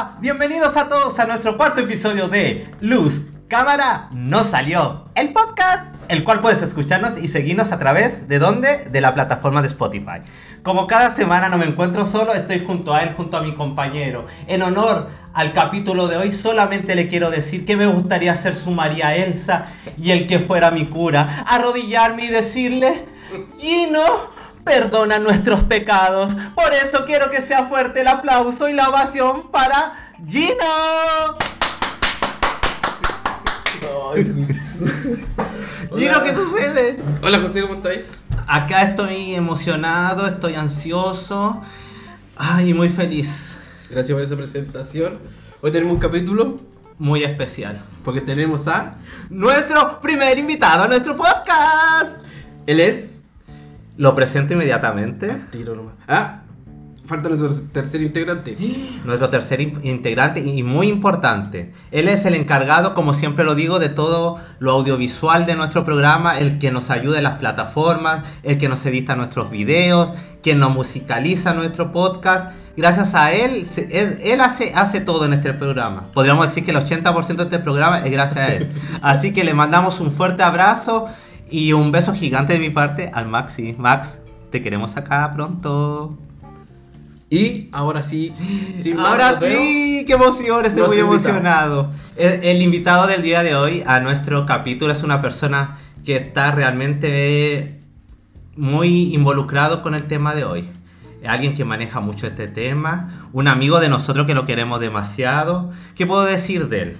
Hola, bienvenidos a todos a nuestro cuarto episodio de Luz, Cámara, No Salió, el podcast, el cual puedes escucharnos y seguirnos a través de dónde? De la plataforma de Spotify. Como cada semana no me encuentro solo, estoy junto a él, junto a mi compañero. En honor al capítulo de hoy, solamente le quiero decir que me gustaría ser su María Elsa y el que fuera mi cura, arrodillarme y decirle, Gino, perdona nuestros pecados. Por eso quiero que sea fuerte el aplauso y la ovación para Gino. Gino, ¿qué sucede? Hola José, ¿cómo estáis? Acá estoy emocionado, estoy ansioso. Ay, muy feliz. Gracias por esa presentación. Hoy tenemos un capítulo Muy especial. porque tenemos a... Nuestro primer invitado a nuestro podcast. Él es... Lo presento inmediatamente. Tiro nomás. Ah, falta nuestro tercer integrante. Nuestro tercer in- integrante y muy importante. Él es el encargado, como siempre lo digo, de todo lo audiovisual de nuestro programa, el que nos ayuda en las plataformas, el que nos edita nuestros videos, quien nos musicaliza nuestro podcast. Gracias a él, se- es- él hace, hace todo en este programa. Podríamos decir que el 80% de este programa es gracias a él. Así que le mandamos un fuerte abrazo y un beso gigante de mi parte al Maxi. Max, te queremos acá pronto. Y ahora sí, sin más Ahora sí, qué emoción, estoy muy emocionado. El, el invitado del día de hoy a nuestro capítulo es una persona que está realmente muy involucrado con el tema de hoy. Alguien que maneja mucho este tema, un amigo de nosotros que lo queremos demasiado. ¿Qué puedo decir de él?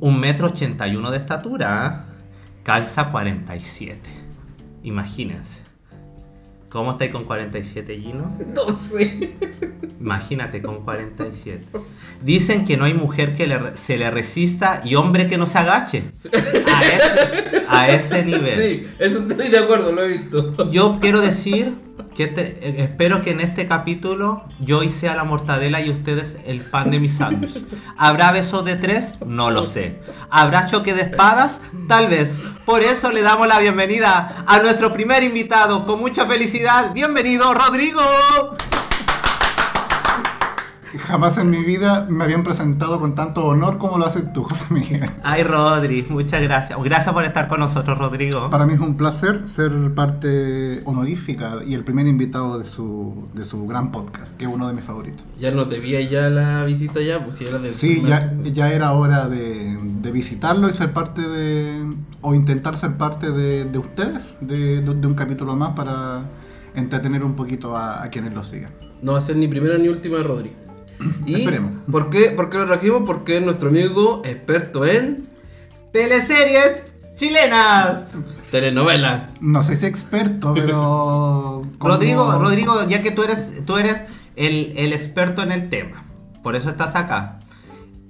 Un metro ochenta y uno de estatura, ¿ah? Calza 47. Imagínense. ¿Cómo estáis con 47, Gino? No sé. Imagínate con 47. Dicen que no hay mujer que le se le resista y hombre que no se agache. A ese, a ese nivel. Sí, eso estoy de acuerdo, lo he visto. Yo quiero decir espero que en este capítulo yo hoy sea la mortadela y ustedes el pan de mi sándwich. ¿Habrá besos de tres? No lo sé. ¿Habrá choque de espadas? Tal vez. Por eso le damos la bienvenida a nuestro primer invitado con mucha felicidad. Bienvenido, Rodrigo. Jamás en mi vida me habían presentado con tanto honor como lo haces tú, José Miguel. Ay, Rodri, muchas gracias. Gracias por estar con nosotros, Rodrigo. Para mí es un placer ser parte honorífica y el primer invitado de su, de su gran podcast, que es uno de mis favoritos. Ya nos debía ya la visita ya, pues si era del Sí, ya, primer- ya era hora de, de visitarlo y ser parte de, o intentar ser parte de, de ustedes, de, de- de un capítulo más para entretener un poquito a, a quienes lo sigan. No va a ser ni primera ni última de Rodri. ¿Y Esperemos. ¿por qué, ¿por qué lo trajimos? Porque es nuestro amigo experto en Teleseries chilenas. telenovelas. No sé si experto, pero... como- Rodrigo, Rodrigo, ya que tú eres, tú eres el, el experto en el tema, por eso estás acá.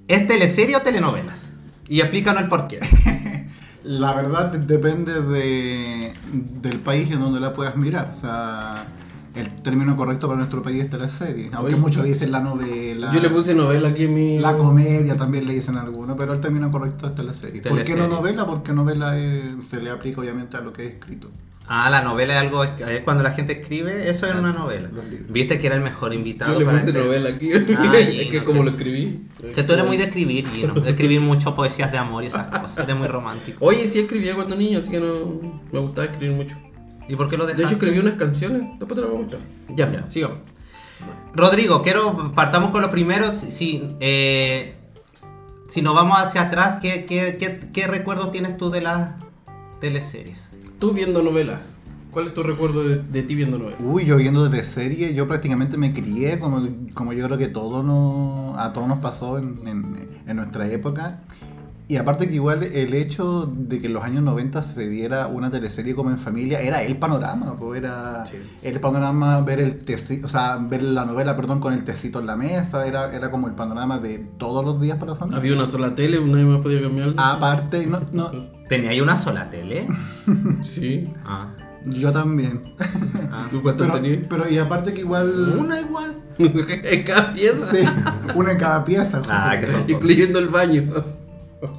¿Es teleserie o telenovelas? Y explícanos el porqué. La verdad depende de, del país en donde la puedas mirar. O sea, el término correcto para nuestro país es teleserie. Aunque Oye. muchos le dicen la novela. Yo le puse novela aquí en mi... La comedia también le dicen algunos, pero el término correcto es teleserie. ¿Por qué Teleserie. no novela? Porque novela es- se le aplica obviamente a lo que es escrito. Ah, la novela es algo, es cuando la gente escribe, eso es una novela. Viste que era el mejor invitado Yo le para puse este- novela aquí. Es que como lo escribí. Que tú eres muy de escribir, Gino, de escribir mucho poesías de amor y esas cosas, eres muy romántico. Oye, sí escribía cuando niño, así que no me gustaba escribir mucho. ¿Y por qué lo De dejaste? hecho, escribí unas canciones. Después te las voy a mostrar. Ya, Ya. sigamos. Rodrigo, quiero, partamos con lo primero. Si, si, eh, si nos vamos hacia atrás, ¿qué, qué, qué, qué recuerdos tienes tú de las teleseries? Tú viendo novelas. ¿Cuál es tu recuerdo de, de ti viendo novelas? Uy, yo viendo desde serie, yo prácticamente me crié, como, como yo creo que todo no, a todos nos pasó en, en- en nuestra época. Y aparte que igual el hecho de que en los años 90 se viera una teleserie como en familia era el panorama, pues era Sí. el panorama ver el tecito, o sea, ver la novela, perdón, con el tecito en la mesa, era, era como el panorama de todos los días para la familia. Había una sola tele, nadie más podía cambiarla. Aparte, no, no, ¿Tenía ahí una sola tele? Sí. Ah. yo también. ah. ¿Tú cuántas Pero, tenías? pero y aparte que igual... Una igual. en cada pieza. Sí, una en cada pieza. José. Ah, que son Incluyendo el baño.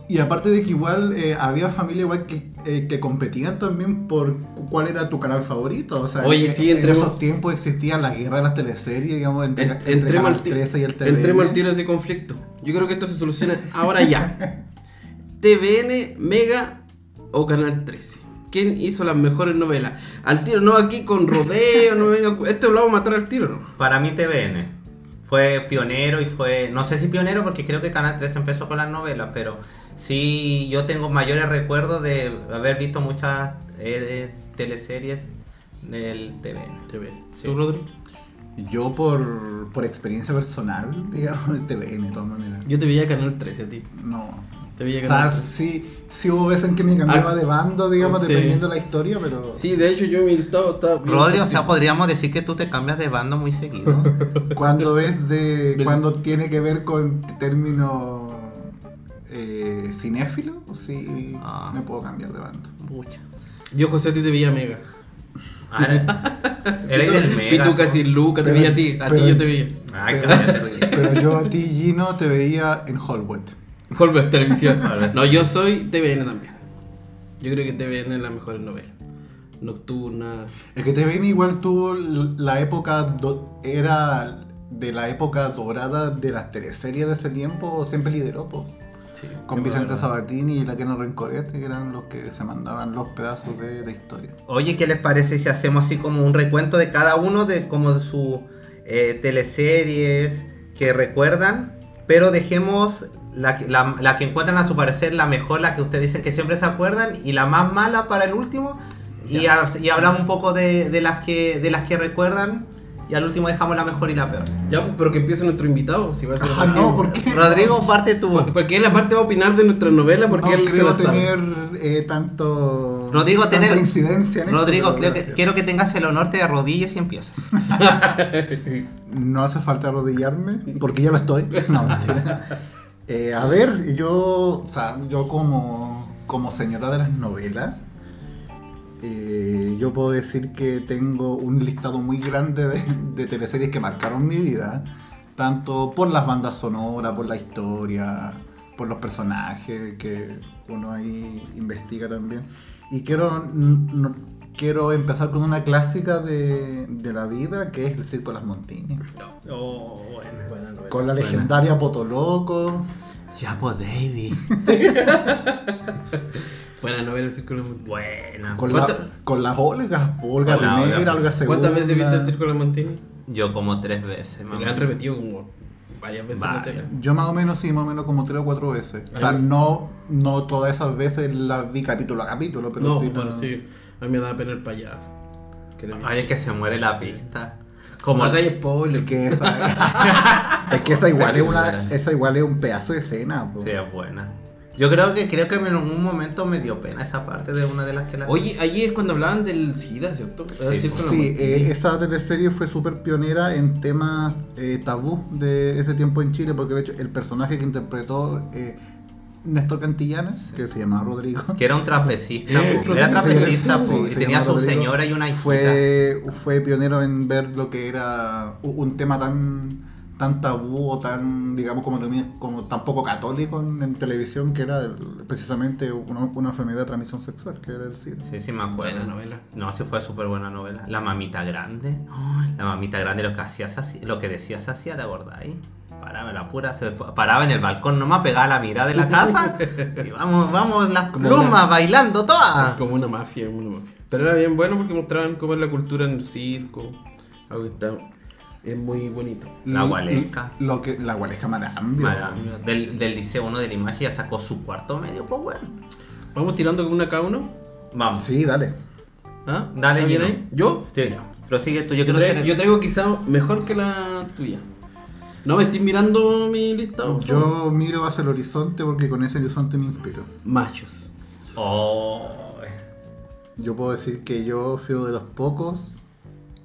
Y aparte de que igual eh, había familia igual que, eh, que competían también por cu- cuál era tu canal favorito. O sea, Oye, en- sí, en esos tiempos existía la guerra de las teleseries, digamos, entre, En- entre entremos Canal al ti- 13 y el TVN. entremos al tiro ese conflicto. Yo creo que esto se soluciona ahora ya. TVN, Mega o Canal 13. ¿Quién hizo las mejores novelas? Al tiro, no aquí con rodeo, no venga. Esto lo vamos a matar al tiro, ¿no? Para mí TVN fue pionero y fue, no sé si pionero porque creo que Canal 3 empezó con las novelas, pero sí yo tengo mayores recuerdos de haber visto muchas eh, teleseries del TVN. TVN. Sí. ¿Tú, Rodri? Yo por, por experiencia personal, digamos, el TVN de todas maneras. Yo te veía Canal 13 a ti. No. Te veía O sea, Canal 13. sí, sí hubo veces en que me cambiaba Ah, de bando, digamos, sí. dependiendo de la historia, pero... Sí, de hecho yo estaba bien Rodri, o sea, podríamos decir que tú te cambias de bando muy seguido. Cuando es de. ¿Ves? cuando tiene que ver con términos eh, cinéfilo, sí Ah. me puedo cambiar de bando. Mucha. Yo, José, a ti te veía Mega. Ah, Eres Y tú- del Mega. Y tú casi Luca, te Pero- veía a ti. A ti yo te veía. Ay, pero, pero yo a ti, Gino, te veía en Hollywood. Holbert Televisión. No, yo soy TVN también. Yo creo que TVN es la mejor novela. Nocturna. Es que TVN igual tuvo la época. do- era de la época dorada de las teleseries de ese tiempo, siempre lideró, po. Sí. Con Vicente. Sabatini y la Keno Rencorete, que eran los que se mandaban los pedazos de, de historia. Oye, ¿qué les parece si hacemos así como un recuento de cada uno de como de sus eh, teleseries que recuerdan? Pero dejemos la, que- la, la que encuentran a su parecer la mejor, la que ustedes dicen que siempre se acuerdan, y la más mala para el último. Y, ha- y hablamos un poco de, de las que de las que recuerdan. Y al último dejamos la mejor y la peor. Ya, pues, pero que empiece nuestro invitado. Si va a ser Ah, no, ¿por qué? Rodrigo, parte tú. Por- Porque él aparte va a opinar de nuestra novela porque no él se creo sabe. tener eh, tanto. Rodrigo, tanta tener- incidencia en Rodrigo, creo que, quiero que tengas el honor de arrodilles y empiezas. No hace falta arrodillarme, porque ya lo estoy. No, mentira. Eh, a ver, yo, o sea, yo como, como señora de las novelas, eh, yo puedo decir que tengo un listado muy grande de, de teleseries que marcaron mi vida, tanto por las bandas sonoras, por la historia, por los personajes que uno ahí investiga también. Y quiero, quiero empezar con una clásica de, de la vida, que es El Circo de las Montini. Oh, bueno. Buena novela. Con la legendaria Potoloco. Ya, pues, David. Buena novela, el Círculo de Montini. Buena. Con, la, ¿Cuánta- con las Olgas. Olga Con la primera, Olga. Olga segunda. ¿Cuántas veces viste el Círculo de Montini? Yo como tres veces. Se le han repetido como varias veces en la tele. Yo más o menos, sí, más o menos como tres o cuatro veces. O sea, no, no todas esas veces las vi capítulo a capítulo, pero no, sí. pero la- sí. A mí me da pena el payaso. Ay, es que se muere la pista. Como No hagáis spoiler. Es que esa, es que esa igual es una, esa igual es un pedazo de escena. po. Sí, es buena. Yo creo que creo que en un momento me dio pena esa parte de una de las que la Oye, allí es cuando hablaban del SIDA, ¿cierto? El Sí, de Sí, Montini. eh, esa teleserie fue súper pionera en temas eh, tabú de ese tiempo en Chile, porque de hecho el personaje que interpretó eh, Néstor Cantillana, que se llamaba Rodrigo, que era un trapecista, Eh, po. era trapecista, sí, po, sí, y se tenía su Rodrigo. señora y una hijita. fue, fue pionero en ver lo que era un tema tan tan tabú o tan digamos como, como tan poco católico en, en televisión que era el- precisamente una, una enfermedad de transmisión sexual que era el SIDA. Sí, sí, me acuerdo. Buena novela. No, sí fue súper buena novela. La mamita grande. La mamita grande lo que hacía lo que decía se hacía, ¿te acordáis? Paraba en la pura, se paraba en el balcón nomás, pegaba la mirada de la casa y vamos, vamos las Como plumas una- bailando todas. Como una mafia, como una mafia. Pero era bien bueno porque mostraban cómo es la cultura en el circo. Algo que está. Es muy bonito. La gualesca. Lo que, la gualesca marambio. Maravilla. Del, del Liceo 1 de Limache ya sacó su cuarto medio, pues bueno. Vamos tirando con una cada uno. Vamos. Sí, dale. ¿Ah? Dale. ¿Yo? Sí, prosigue tú. Yo Yo, traigo, ser- yo traigo quizá mejor que la tuya. No me estoy mirando mi lista. por favor? Yo miro hacia el horizonte porque con ese horizonte me inspiro. Machos. Oh, Yo puedo decir que yo fui de los pocos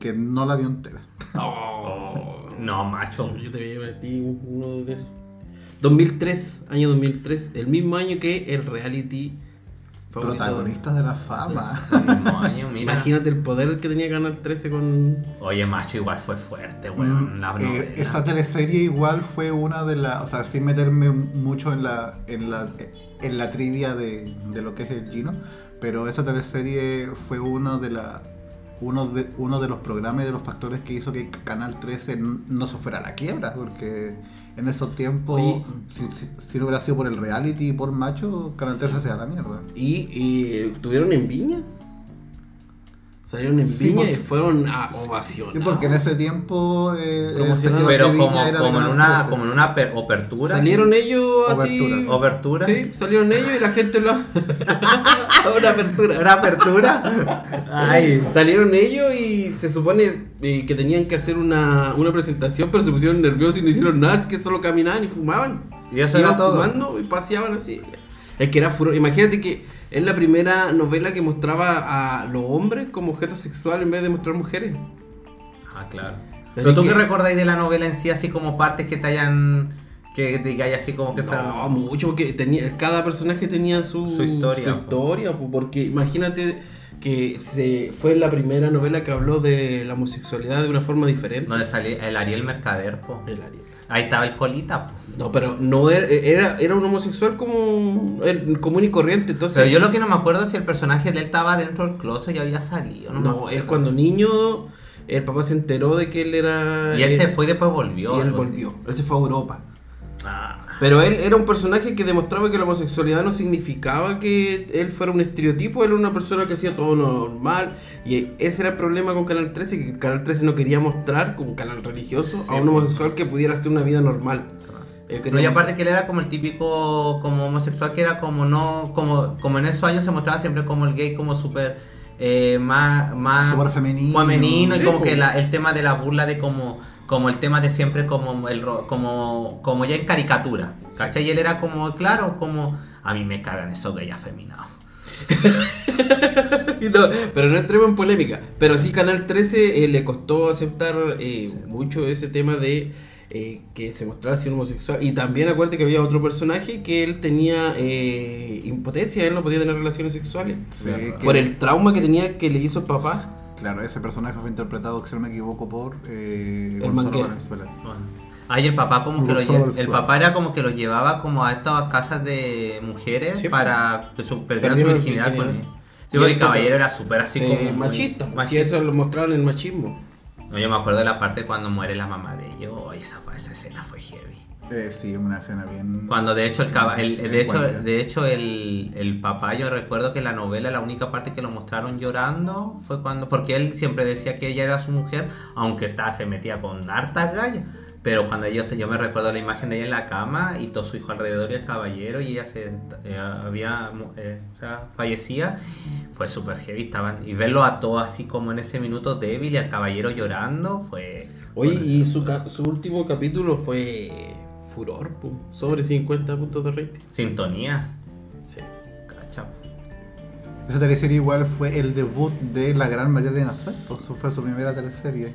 que no la vio entera. Oh. no, macho. Yo te voy a ti uno de esos. 2003, año 2003, el mismo año que el reality Protagonistas de la fama. Año, mira. Imagínate el poder que tenía Canal 13 con. Oye, macho, igual fue fuerte, weón. La Eh, esa teleserie igual fue una de las, o sea, sin meterme mucho en la, en la, en la trivia de, de lo que es el Gino, pero esa teleserie fue uno de la, uno de, uno de los programas y de los factores que hizo que Canal 13 n- no se fuera a la quiebra, porque en esos tiempos, Oye. si, si- si no hubiera sido por el reality y por macho, Canal 13 se da la mierda. Y, y estuvieron en Viña. Salieron en Sí, Viña pues, y fueron a ovación. Y porque en ese tiempo eh, Pero como, como, en una, 13. como en una per- apertura. Salieron ellos así. Obertura. Sí, salieron ellos y la gente lo. Una apertura. ¿Una apertura? Ay. Salieron ellos y se supone eh, que tenían que hacer una, una presentación, pero se pusieron nerviosos y no hicieron nada, es que solo caminaban y fumaban. Y eso Iban era todo. fumando y paseaban así. Es que era furor. Imagínate que es la primera novela que mostraba a los hombres como objeto sexual en vez de mostrar mujeres. Ah, claro. Así Pero tú que- qué recordáis de la novela en sí, así como partes que te hayan. que digáis así como que No, mucho, porque tenía, cada personaje tenía su, Su historia, su historia, po, porque imagínate que se, fue la primera novela que habló de la homosexualidad de una forma diferente. No le salía el Ariel Mercader, po. El Ariel. Ahí estaba el colita, po. No, pero no era, era, era un homosexual como común y corriente, entonces... Pero yo lo que no me acuerdo es si el personaje de él estaba dentro del closet y había salido. No, él cuando niño, el papá se enteró de que él era... Y él se fue y después volvió. Y él así. volvió, él se fue a Europa. Ah. Pero él era un personaje que demostraba que la homosexualidad no significaba que él fuera un estereotipo, él era una persona que hacía todo normal. Y ese era el problema con Canal 13, que Canal 13 no quería mostrar, como un canal religioso, a un homosexual que pudiera hacer una vida normal. Él quería- No, y aparte que él era como el típico como homosexual que era como no como como en esos años se mostraba siempre como el gay como súper eh, más más femenino. femenino y como que la- el tema de la burla de como como el tema de siempre como el ro- como como ya en caricatura ¿cachai? y él era como claro como a mí me cagan esos gays afeminados no, pero no entremos en polémica. Pero sí, Canal 13 eh, le costó aceptar eh, mucho ese tema de eh, que se mostrara así un homosexual. Y también acuérdate que había otro personaje que él tenía eh, impotencia, él no podía tener relaciones sexuales. Sí, que- Por el trauma que tenía que le hizo el papá. Claro, ese personaje fue interpretado, si no me equivoco, por eh, El Gonzalo. Valenzuela. Ay, el papá como que lo Gonzalo lle- el papá era como que lo llevaba como a estas casas de mujeres Sí, para que su, perdieran su Perdieron su virginidad con él. Sí, el caballero era súper así Sí, como machista. Si machista. eso lo mostraron en machismo. No, yo me acuerdo de la parte cuando muere la mamá de ellos. Ay, esa, esa escena fue heavy. Eh, sí, una escena bien. Cuando de hecho el, caba- el- el- de hecho, de hecho el, el papá, yo recuerdo que la novela la única parte que lo mostraron llorando fue cuando, porque él siempre decía que ella era su mujer, aunque ta, se metía con hartas gallas. Pero cuando yo, yo me recuerdo la imagen de ella en la cama y todo su hijo alrededor y el caballero y ella se eh, había eh, o sea, fallecía, fue súper heavy. Estaban, y verlo a todo así como en ese minuto débil y al caballero llorando fue... Oye, y su, ca- su último capítulo fue furor, po, sobre 50 puntos de rating. Sintonía. Sí. Cacha. Esa teleserie igual fue el debut de la gran María Elena Suelto, eso fue su primera teleserie.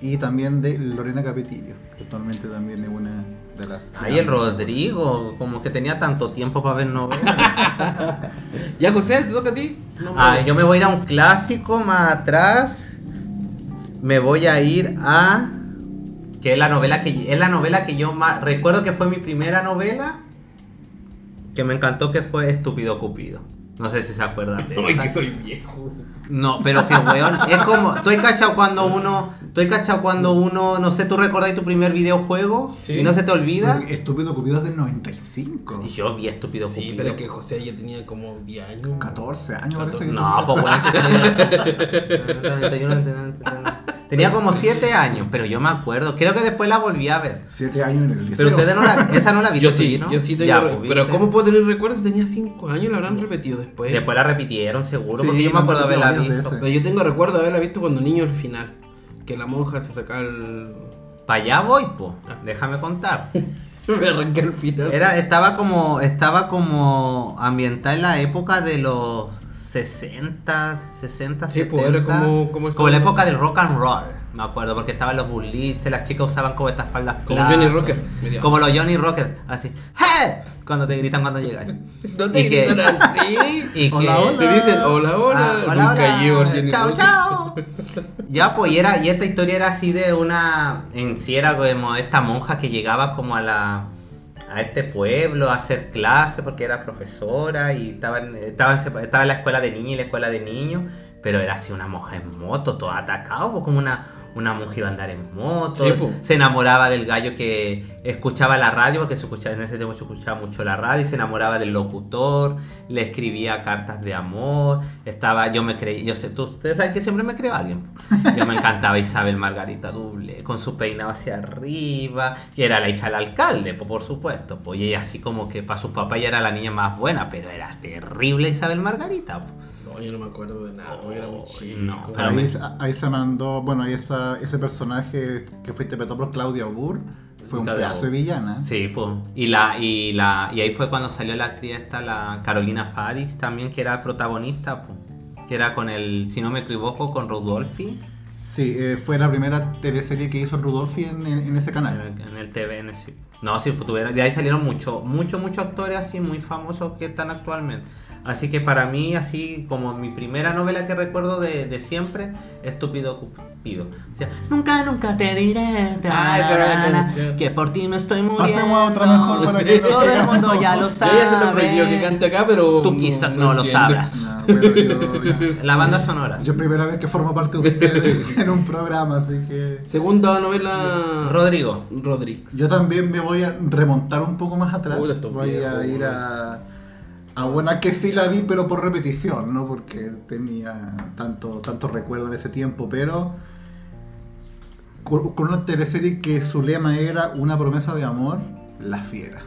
Y también de Lorena Capetillo, que actualmente también es una de las... Ay, el Rodrigo, como que tenía tanto tiempo para ver novelas. Ya, José, ¿te toca a ti? No, Ah, yo me voy a ir a un clásico más atrás. Me voy a ir a. Que es la novela que es la novela que yo más. Recuerdo que fue mi primera novela. Que me encantó que fue Estúpido Cupido. No sé si se acuerdan de Ay, que soy viejo. No, pero que weón. Es como. Estoy cachado cuando uno. Estoy cachado cuando uno. No sé, tú recordáis tu primer videojuego. Sí. Y no se te olvida. Estúpido Cupido es del 95. Y yo vi Estúpido Sí, Cupido. pero es que José ya tenía como 10 años. 14 años parece que No, pues bueno, si soy- Tenía como 7 años, pero yo me acuerdo. Creo que después la volví a ver. 7 años en el liceo. Pero ustedes no la, esa no la vieron. Yo sí, yo sí tengo. Ya, pues, pero ¿viste? ¿cómo puedo tener recuerdos? Tenía 5 años, la habrán repetido después. Después la repitieron, seguro, Sí, porque yo me acuerdo de haberla visto. Pero yo tengo recuerdo de haberla visto cuando niño al final. Que la monja se sacaba el. Para allá voy, po. Ah. Déjame contar. Me arranqué al final. Era, estaba como, estaba como ambientada en la época de los 60, 60, Sí, 70. pues, era como- como la época del rock and roll. Me acuerdo, porque estaban los bullies, las chicas usaban como estas faldas Como. Johnny Rocker. Como los Johnny Rocker, así. ¡Hey! cuando te gritan cuando llegas. No te Y que- gritan así. Y Hola, que- hola. Te dicen hola, hola. Ah, hola, nunca hola. Chao, chao. Ya, pues, y, era, y esta historia era así de una. En sí era como esta monja que llegaba como a la. A este pueblo a hacer clases porque era profesora y estaba en, estaba, en, la escuela de niños y la escuela de niños, pero era así una en moto, todo atacado, pues, como una, una monja iba a andar en moto, Sí, se enamoraba del gallo que escuchaba la radio, porque se escuchaba, en ese tiempo se escuchaba mucho la radio, y se enamoraba del locutor, le escribía cartas de amor, estaba, yo me creí, yo sé, tú, ustedes saben que siempre me creo a alguien. Yo me encantaba Isabel Margarita Duble, con su peinado hacia arriba, que era la hija del alcalde, po, por supuesto, pues, y ella así como que para sus papás ya era la niña más buena, pero era terrible Isabel Margarita. Yo no me acuerdo de nada, porque era muy chico. no, Ahí, me- ahí se mandó, bueno, ahí esa, ese personaje que fue interpretado por Claudia Burr fue un Claudia pedazo de Burr. villana. Sí, pues. Y, la, y, la, y ahí fue cuando salió la actriz esta, la Carolina Fadix, también, que era protagonista, pues. Que era con el, si no me equivoco, con Rudolfi Sí, eh, fue la primera teleserie que hizo Rudolfi en, en- en ese en canal. el, en el TVN, sí. No, sí, fue- tuvieron- de ahí salieron muchos, muchos, muchos actores así muy famosos que están actualmente. Así que para mí, así como mi primera novela que recuerdo de, de siempre, Estúpido Cupido. O sea, nunca, nunca te diré Ah, esa era la canción. que por ti me estoy muriendo. Pasemos a otra mejor para que no Todo el mundo ya lo Yo ya se lo aprendió que sabe. canta acá, pero. Tú quizás no lo entiendo. sabrás. No, bueno, yo, La banda sonora. yo primera vez que formo parte de ustedes en un programa, así que... Segunda novela. Rodrigo. Rodríguez. Yo también me voy a remontar un poco más atrás. Estos voy a ir a, a una que sí la vi, pero por repetición, no porque tenía tanto, tanto recuerdo en ese tiempo, pero con, con una teleserie que su lema era una promesa de amor, La Fiera.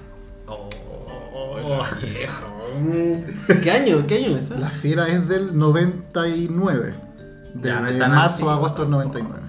Mm, ¿Qué año? ¿Qué año es esa? La Fiera es del 99, Ya, no es desde tan marzo antiguo. a agosto del 99.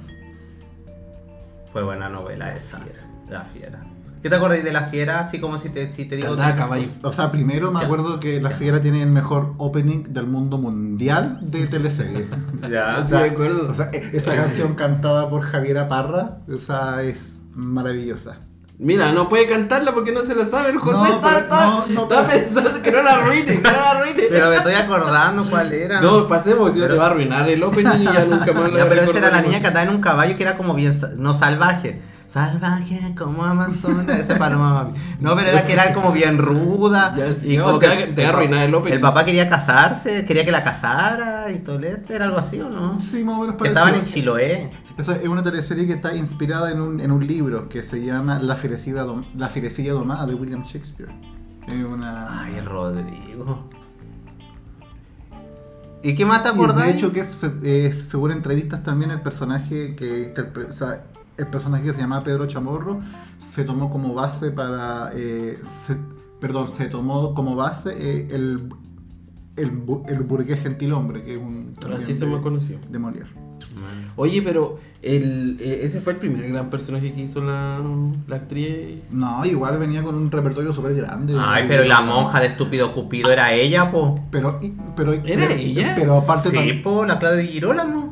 Fue buena novela esa. La fiera. ¿Qué te acordáis de la fiera? Así como si te, si te digo. O sea, primero me Ya. acuerdo que La. Fiera tiene el mejor opening del mundo mundial de teleserie. Ya. O sea, de acuerdo. o sea, e- esa canción cantada por Javiera Parra, o sea, es maravillosa. Mira, no puede cantarla porque no se la sabe el José. No, está, pero- está- no, no, está pero- pensando que no la arruine, que no la arruine. Pero me estoy acordando cuál era. No, pasemos, si no Pero- te va a arruinar el opening y ya nunca más Ya, pero esa era la niña que andaba en un caballo que era como bien. No salvaje. Salvaje como Amazona. Ese para mami. No, pero era que era como bien ruda. Ya, sí, y no, como te que te arruinar el opening. El papá quería casarse, quería que la casara y Tolete, era algo así o no? Sí, más o menos Que estaban en Chiloé. Esa es una teleserie que está inspirada en un, en un libro que se llama La Fierecilla, Dom- La Fierecilla Domada de William Shakespeare. Es una... Ay, el Rodrigo. ¿Y qué más te Y acordás? de hecho que es, eh, según entrevistas también el personaje que interpre- o sea, el personaje que se llama Pedro Chamorro se tomó como base para eh, se- perdón se tomó como base eh, el el, bu- el burgués gentilhombre que es un Así se de- me conoció. de Molière Oye, pero el, eh, ese fue el primer gran personaje que hizo la, la actriz. no igual venía con un repertorio súper grande Ay, pero la monja de estúpido Cupido era ella, po. pero pero ¿Era pero, ella? pero aparte Sí, po, la Claudia de Girolamo.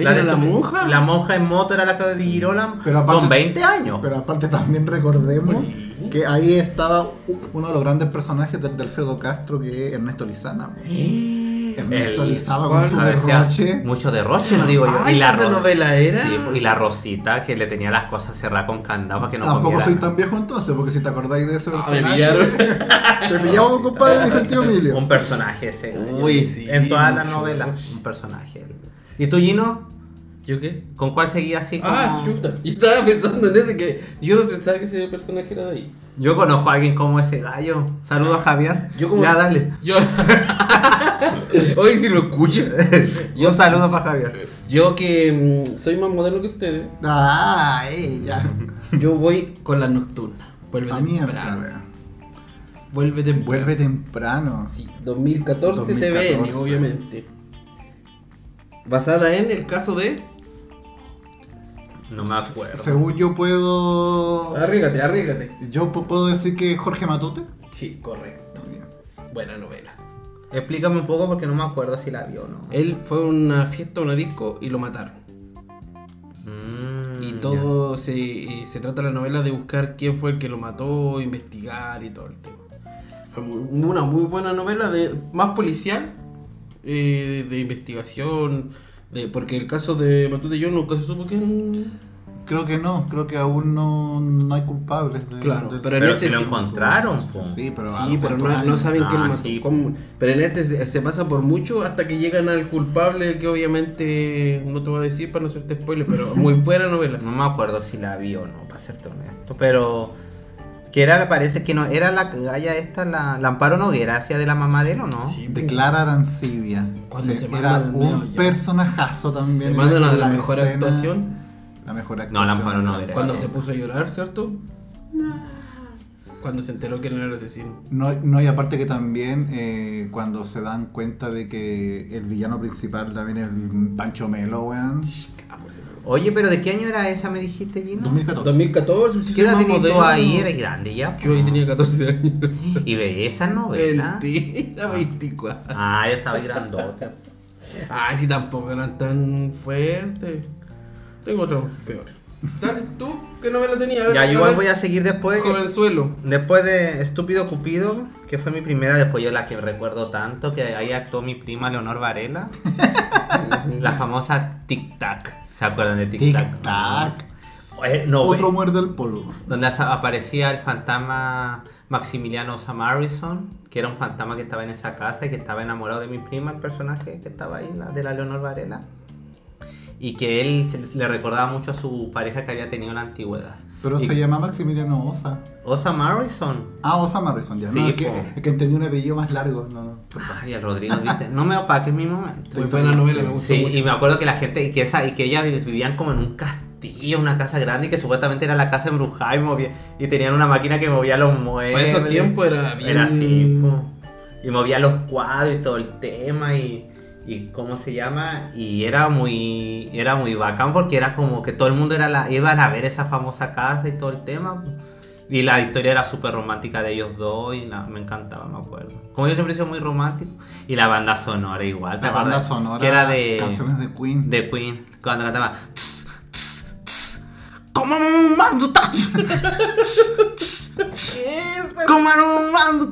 ¿Ella de era la monja? La monja en moto era la Claudia de Girolamo. Pero aparte- con 20 años. Pero aparte también recordemos que ahí estaba uno de los grandes personajes de, de Alfredo Castro que es Ernesto Lizana. Ernesto El- Lizana con su derroche. Mucho derroche, no digo yo. Ay, y la ¿esa ro- novela era? Sí, y la Rosita que le tenía las cosas cerradas con candado para que no Tampoco comiera. soy tan viejo entonces, porque si te acordáis de ese Ah, me personaje. pillaron. te pillamos, compadre, dijo el tío Emilio. Un personaje ese. Uy, sí, En todas las novelas, un personaje. ¿Y tú, Gino? ¿Yo qué? ¿Con cuál seguía así? como- Ah, chuta. Y estaba pensando en ese que yo no pensaba que ese personaje era de ahí. Yo conozco a alguien como ese gallo. Saludos a Javier. Yo como- Ya, dale. Yo. Hoy si lo escucho. Yo saludo para Javier. Yo que mm, soy más moderno que ustedes, Ah, ella. yo voy con la nocturna. Vuelve A mí temprano. Vuelve temprano. Vuelve temprano. Sí, 2014, 2014. TVN, obviamente. Basada en el caso de. No me acuerdo. Según yo puedo. Arrígate, arrígate. Yo pu- puedo decir que Jorge Matute. Sí, correcto. Buena novela. Explícame un poco porque no me acuerdo si la vio o no. Él fue a una fiesta, a una disco y lo mataron. Mm. Y todo se, se trata la novela de buscar quién fue el que lo mató, investigar y todo el tema. Fue muy- una muy buena novela, de más policial, eh, de investigación, de, porque el caso de Matute yo nunca se supo quién... Creo que no, creo que aún no, no hay culpables. de- Claro, del- pero en Pero este si lo sí- encontraron, po. Sí, pero. Sí, pero no, no saben quién Ah, lo mató. sí. ¿Cómo? Pero en este se, se pasa por mucho hasta que llegan al culpable, que obviamente no te voy a decir para no hacerte spoiler, pero muy buena novela. No me acuerdo si la vi o no, para serte honesto, pero que era, parece que no, era la galla esta, la, la Amparo Noguera, hacía de la mamá de él o no. Sí, De Clara Arancibia. Cuando se era al un personajazo también. Se manda una de en la mejor escena. actuación. La mejor No, actuación. la Amparo Noguera. Cuando Sí. se puso a llorar, ¿cierto? Cuando se enteró que no era el asesino. No, no, y aparte que también eh, cuando se dan cuenta de que el villano principal también es el Pancho Melo, weón. Ah, pues, Oye, pero ¿de qué año era esa, me dijiste, Gino? 2014. 2014, sí, ¿Qué edad más tenías tú ahí? Eres grande ya. Yo ahí po. tenía 14 años. Y ve esa novela. Mentira, 24. Ah, yo estaba ahí grandote. Ay, si tampoco eran tan fuertes. Tengo otro peor. Dale, ¿tú qué novela tenías? Ya, yo igual voy a seguir después. Jovenzuelo. Después de Estúpido Cupido, que fue mi primera, después yo la que recuerdo tanto, que ahí actuó mi prima Leonor Varela. la famosa Tic Tac. ¿Se acuerdan de Tic Tic Tac? Tac. Eh, no, Otro muerde el polvo. donde aparecía el fantasma Maximiliano Samarison, que era un fantasma que estaba en esa casa y que estaba enamorado de mi prima, el personaje que estaba ahí, la de la Leonor Varela. Y que él se- le recordaba mucho a su pareja que había tenido en la antigüedad. Pero Y- se llama Maximiliano Osa. Osa Marison. Ah, Osa Morrison, ya. Sí, no, que, que entendí un apellido más largo. No, no. Ay, el Rodrigo, ¿viste? No me opaques mi momento. Muy buena novela, me gustó Sí, mucho. y me acuerdo que la gente, y que esa, y que ella vivían como en un castillo, una casa grande, y que supuestamente era la casa embrujada y movía, y tenían una máquina que movía los muebles. Para esos tiempos era bien. Era así, po. y movía los cuadros y todo el tema y, y cómo se llama y era muy era muy bacán porque era como que todo el mundo era la iban a ver esa famosa casa y todo el tema y la historia era súper romántica de ellos dos y me encantaba me acuerdo como yo siempre he sido muy romántico y la banda sonora igual ¿te La banda sonora. que era de Canciones de Queen. de Queen cuando cantaba "Tss, tss, tss, como como un mando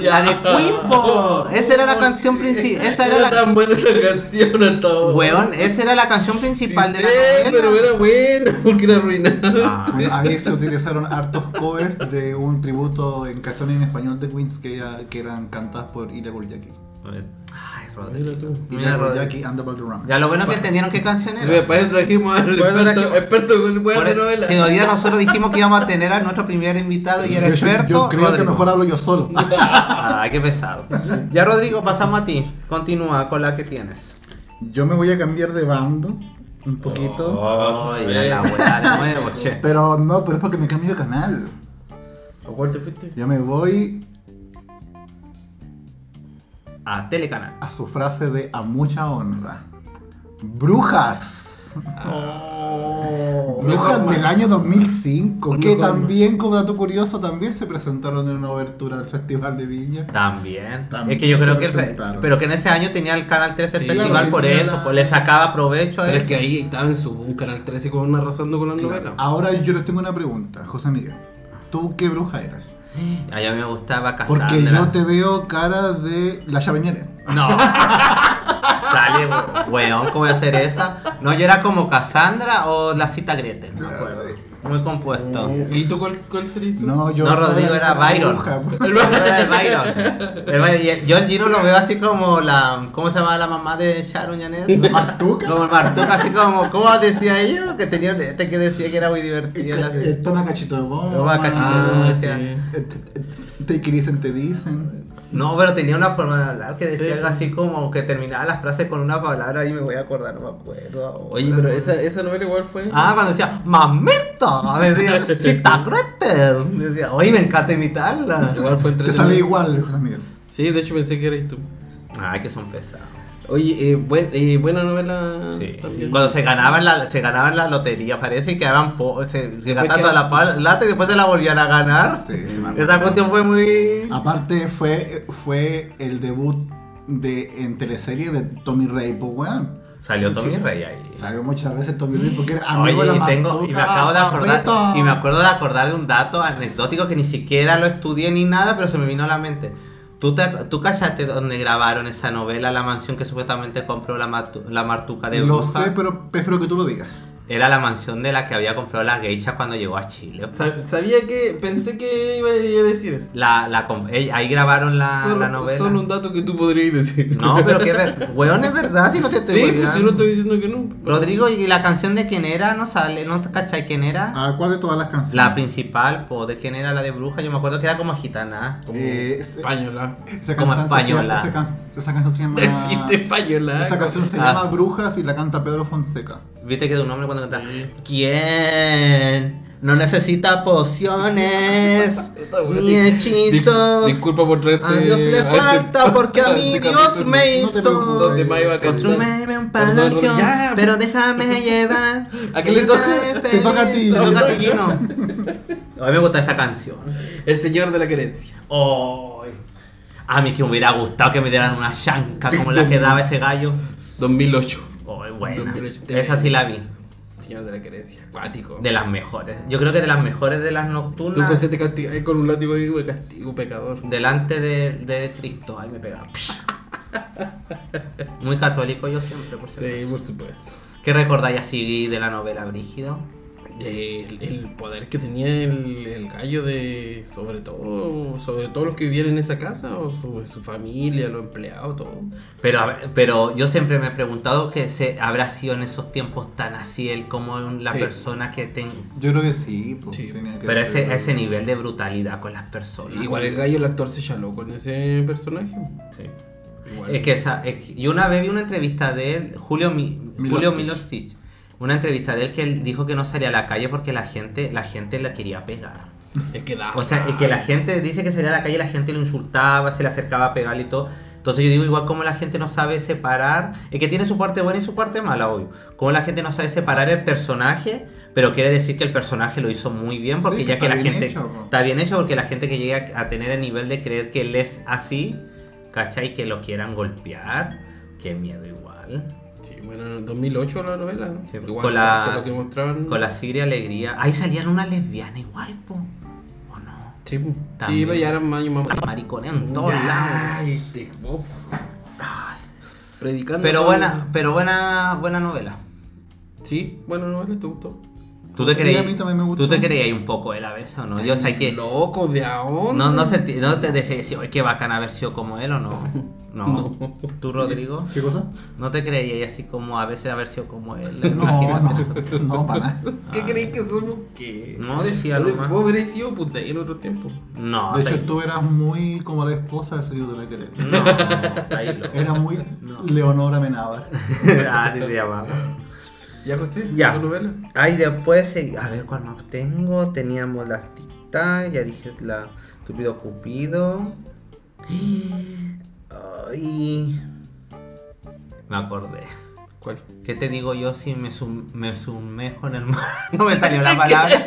la de po. esa era la canción principal esa era Era la tan buena esa canción hasta ahora. Weón, esa era la canción principal Sí de la novela. pero era buena porque era arruinada. Ah, ahí se utilizaron hartos covers de un tributo en canciones en español de Queens que, ya- que eran cantadas por Ila Guryaki. Ay, Mira Rodrigo. tú. Mira, Ila Rodrigo. Guryaki and the Balderrams. Ya lo bueno que entendieron qué canción Mira, era. Para eso trajimos al experto, experto Por de eso- novela. Si hoy día nosotros dijimos que íbamos a tener a nuestro primer invitado y era Yo- yo- experto. Yo creo que mejor hablo yo solo. Ay, qué pesado. Ya, Rodrigo, pasamos a ti. Continúa con la que tienes. Yo me voy a cambiar de bando un poquito. Oh, la weá de nuevo, che. Pero no, pero es porque me cambio de canal. ¿A cuál te fuiste? Yo me voy A Telecanal. a su frase de a mucha honra. Brujas. Oh. Brujas del año 2005, que también, como dato curioso, también se presentaron en una obertura del Festival de Viña. También. También Es que yo creo que. presentaron. Pero que en ese año tenía el Canal 13 Sí, Festival claro, por eso, la- pues le sacaba provecho a Pero es que ahí estaba en su un canal 13 con una arrasando con la novela. Ahora yo les tengo una pregunta, José Miguel. ¿Tú qué bruja eras? A mí me gustaba Cassandra. Porque yo te veo cara de la Chaveñera. No. Sale, weón, ¿cómo voy a hacer esa? No, yo era como Cassandra o la cita Gretel, me acuerdo. Muy compuesto. ¿Y tú cuál, cuál serías tú? No, yo No, Rodrigo era Byron. El Byron era el Byron. El Byron. Yo el Gino lo veo así como la. ¿Cómo se llama la mamá de Sharon Janet? Martuca. Como el Martuca, así como. ¿Cómo decía ella? Que tenía un este que decía que era muy divertido. Eh, Toma cachito de bomba. Toma cachito de Ah, bomba. Eh, te- Te dicen, te dicen. No, pero tenía una forma de hablar que decía Sí. algo así como que terminaba la frase con una palabra y me voy a acordar, no me acuerdo. ahora. Oye, pero esa, esa novela igual fue. Ah, cuando decía, mamita, decía, cita Gretel. Decía, oye, me encanta imitarla. Igual fue Te entretenida. sale igual, José Miguel. Sí, de hecho pensé que eras tú. Ay, que son pesados. Oye, eh, buen- eh, buena novela. Sí. Cuando se ganaban la, se ganaban la lotería, parece y quedaban po se, se gastaban que- toda la plata y después se la volvían a ganar. Sí, sí, me acuerdo. Esa cuestión fue muy. Aparte fue, fue el debut de, en teleserie de Tommy Rey, pues weón. Salió Sí, Tommy sí. Rey ahí. Salió muchas veces Tommy Lee porque era amigo Oye, de la y, tengo, y me acabo de acordar, y me acuerdo de acordar de un dato anecdótico que ni siquiera lo estudié ni nada, pero se me vino a la mente. ¿Tú, te, tú cachaste donde grabaron esa novela, la mansión que supuestamente compró la, la Martuca de Lo sé, pero prefiero que tú lo digas. Era la mansión de la que había comprado la geisha cuando llegó a Chile. Sa- Sabía que. Pensé que iba a decir eso. La, la, ey, ahí grabaron la, solo, la novela. solo un dato que tú podrías decir. No, pero qué ver... Weón, es verdad, si no te estoy Sí, pues si no estoy diciendo que no. Rodrigo, ¿y la canción de quién era? ¿No sale? ¿No te cachai quién era? ¿A cuál de todas las canciones? La principal, po, ¿de quién era la de bruja? Yo me acuerdo que era como gitana. Como Eh, es- española. Esa como cantante se llama- española. Esa, can- esa canción se llama. Existe española. Esa canción se Ah. llama Brujas y la canta Pedro Fonseca. ¿Viste que de un nombre cuando canta? ¿Quién? No necesita pociones ni hechizos. Dis- disculpa por traerte. A Dios le falta porque a mí Dios me hizo. preocupes. Donde más iba a cantar. Construyeme un palacio, pero déjame llevar. ¿A quién le toca? estaré Te toca a ti. Te toca a ti. A mí me gusta esa canción. El señor de la querencia. Ay. A mí que me hubiera gustado que me dieran una chanca como la que daba ese gallo. 2008. Ay. 2008. Esa sí la vi. Señor de la querencia. Acuático. De las mejores. Yo creo que de las mejores de las Tú nocturnas. pues te castigas con un látigo y güey, castigo pecador. Delante de, de Cristo. Ay, me pegaba. Muy católico yo siempre, por si Sí, por supuesto. ¿Qué recordáis así de la novela Brígido? El, el poder que tenía el, el gallo de sobre todo sobre todo los que vivían en esa casa o su, su familia los empleados todo Pero, pero yo siempre me he preguntado que se habrá sido en esos tiempos tan así él como la Sí. persona que ten... Yo creo que sí. pues, Sí. que Pero ese, ese nivel de brutalidad con las personas. igual el gallo el actor se chaló con ese personaje Sí. igual Es que esa, es que yo una vez vi una entrevista de él, Julio, Mi- Julio Milostich. Una entrevista de él que él dijo que no salía a la calle porque la gente, la gente la quería pegar. es que da O sea, y que la gente dice que salía a la calle y la gente lo insultaba, se le acercaba a pegarle y todo. Entonces yo digo, igual como la gente no sabe separar, es que tiene su parte buena y su parte mala, obvio. Como la gente no sabe separar el personaje, pero quiere decir que el personaje lo hizo muy bien, porque Sí, ya que la gente... hecho, está bien hecho porque la gente que llega a tener el nivel de creer que él es así, ¿cachai? Que lo quieran golpear, qué miedo igual. Sí, bueno en 2008 la novela Sí, igual con la- lo que mostraban Con la Siria Alegría. Ahí salían una lesbiana igual, po. ¿O no? sí, pues. También. sí pues, ya eran más y más Maricones en todos lados. ay, te- oh. predicando Pero buena, pero buena, buena novela. sí buena novela te gustó ¿Tú te Sí, creías? a mí también me gustó. ¿Tú te creías un poco de la vez o no? Yo sé que loco de a dónde? no, no, sentí- no te decía, oye, qué bacán haber sido como él o no. No. No. ¿Tú, Rodrigo? ¿Qué cosa? ¿No te creías así como a veces haber sido como él? No, Imagínate. no, no, para nada. ¿Qué crees que somos qué? No decía Vos nomás. vos sido puta en otro tiempo. No, De hecho, tú eras muy como la esposa de señor de la querer. No, ahí. Era muy No. Leonora Menábar. ah, sí se llamaba. ¿Ya José? Ya. ¿Tu novela? Ahí después, a ver cuál más tengo. Teníamos las tic-tac, ya dije la estúpido Cupido. Ay. Me acordé. ¿Cuál? ¿Qué te digo yo si me, sum- me sumerjo en el mar? No me salió la palabra.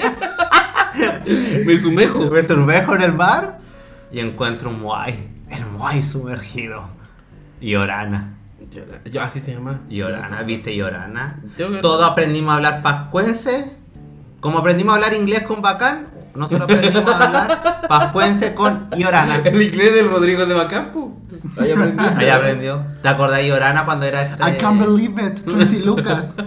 Me sumejo. me sumerjo en el mar y encuentro un Moai. El Moai sumergido. Y Orana. Yo- Así se llama. Y Orana, ¿viste? Y Orana. Tengo que- Todos aprendimos a hablar pascuense. Como aprendimos a hablar inglés con Bacán, nosotros aprendimos a hablar pascuense con Iorana. El inglés del Rodrigo de Bacampo. Ahí aprendí. Ahí aprendió. ¿Te acordás de Iorana cuando era este? I can't believe it, 20 lucas.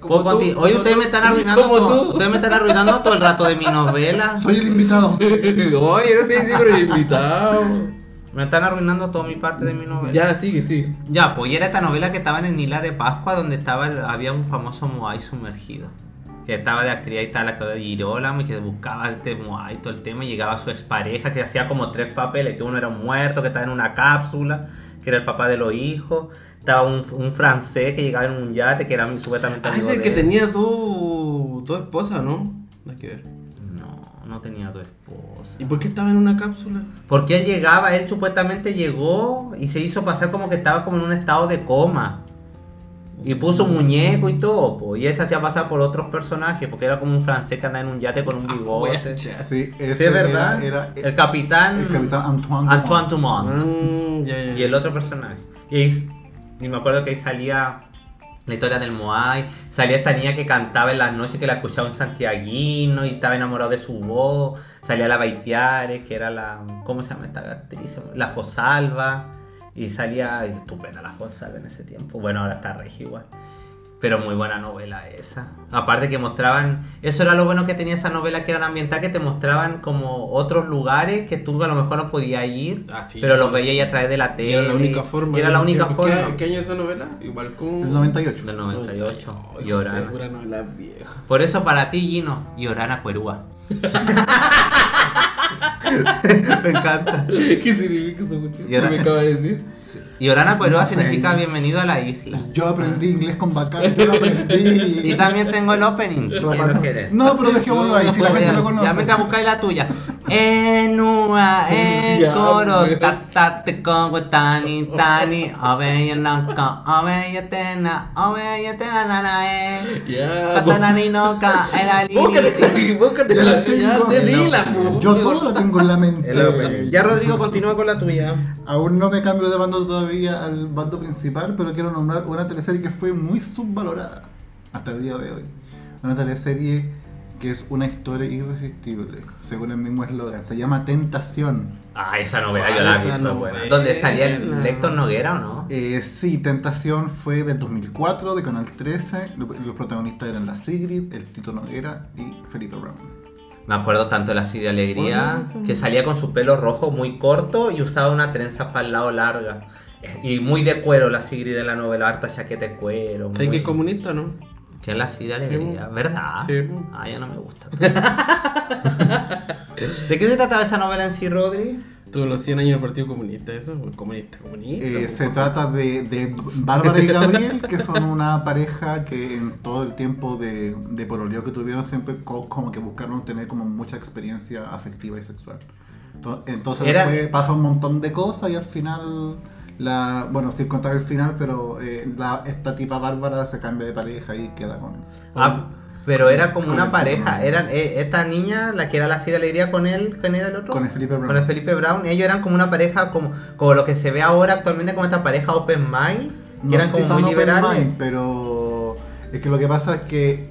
Como tú, como ustedes tú, me están arruinando como todo. tú. Ustedes me están arruinando todo el rato de mi novela. Soy el invitado. Oye, no si pero el invitado. Me están arruinando toda mi parte de mi novela. Ya, sigue, sí. Ya, pues y era esta novela que estaba en el Isla de Pascua donde estaba el- había un famoso Moai sumergido. Que estaba de actriz y tal, la de Girolamo y que buscaba este Moai todo el tema y llegaba su expareja que hacía como tres papeles, que uno era un muerto, que estaba en una cápsula, que era el papá de los hijos. Estaba un, un francés que llegaba en un yate que era mi supuestamente Ah, amigo ese de que él. tenía tu, tu esposa, ¿no? No hay que ver. No, tenía tu esposa. ¿Y por qué estaba en una cápsula? Porque él llegaba, él supuestamente llegó y se hizo pasar como que estaba como en un estado de coma. Y puso un muñeco y todo, po. y él se hacía pasar por otros personajes, porque era como un francés que andaba en un yate con un bigote. Wea, Sí, es verdad. Era, era el capitán, el capitán Antoine. Antoine Dumont. Dumont. Mm. Y el otro personaje. Y, y me acuerdo que ahí salía La historia del Moai. Salía esta niña que cantaba en las noches que la escuchaba un santiaguino y estaba enamorado de su voz. Salía la Baitiare, que era la. ¿Cómo se llama esta actriz? La Fosalva. Y salía estupenda la Fosalva en ese tiempo. Bueno, ahora está regia igual. Pero muy buena novela esa. Aparte que mostraban, eso era lo bueno que tenía esa novela que era ambiental, que te mostraban como otros lugares que tú a lo mejor no podías ir, Ah, sí, pero los veías a través de la tele. Era la única forma. Era la única ¿Qué, forma. ¿qué, qué año es esa novela? Igual como. El 98. Del 98. Ay, Y Orana. José, pura novela vieja. Por eso para ti, Gino, y Orana Cuerúa. Me encanta. ¿Qué significa eso? ¿Qué me acaba de decir? Y Orana Cuerúa No sé. significa bienvenido a la isla. Yo aprendí inglés con bacán, yo lo aprendí. Y también tengo el opening, si No, quieres, no. No, pero dejémoslo ahí, si la gente lo conoce. Ya mientras buscáis la tuya. Enua, en coro, pues. ta ta te con tani tani, oveya naka, oveya tena, oveya tena nana eh. Ya. Ta ta nani noka, era Búscate, búscate Ya la la tengo. Ya te di la pu- Yo todo lo tengo en la mente. Ya Rodrigo continúa con la tuya. Aún no me cambio de bando todavía al bando principal, pero quiero nombrar una teleserie que fue muy subvalorada hasta el día de hoy. Una teleserie que es una historia irresistible, según el mismo eslogan. Se llama Tentación. Ah, esa novela ¿Cuál yo la vi, fue buena. ¿Dónde salía el Lector Noguera o no? Eh, sí, Tentación fue del 2004, de Canal 13. Lo- Los protagonistas eran la Sigrid, el Tito Noguera y Felipe Brown. Me acuerdo tanto de la Siria Alegría, que salía con su pelo rojo muy corto y usaba una trenza para el lado larga. Y muy de cuero la Sigrid de la novela, harta chaqueta de cuero. ¿Sabes muy- que es comunista, no? ¿Quién es la Siria Sí, Alegría? mo. ¿Verdad? Sí. Ah, ya no me gusta. ¿De qué se trataba esa novela en sí, Rodri? Todos los 100 años del Partido Comunista, eso. Comunista, comunista. Eh, pues, se cosa. trata de, de Bárbara y Gabriel, que son una pareja que en todo el tiempo de, de pololeo que tuvieron siempre co- como que buscaron tener como mucha experiencia afectiva y sexual. To- Entonces Era- después pasa un montón de cosas y al final, la bueno, sin contar el final, pero eh, la, esta tipa Bárbara se cambia de pareja y queda con... Ah, pero era como Con una pareja. Eran eh, esta niña, la que era la Siria Alegría con él, ¿quién era el otro? Con el Felipe Brown. Con el Felipe Brown. Ellos eran como una pareja, como, como lo que se ve ahora actualmente como esta pareja open mind, que No eran como muy open liberales. mind, pero es que lo que pasa es que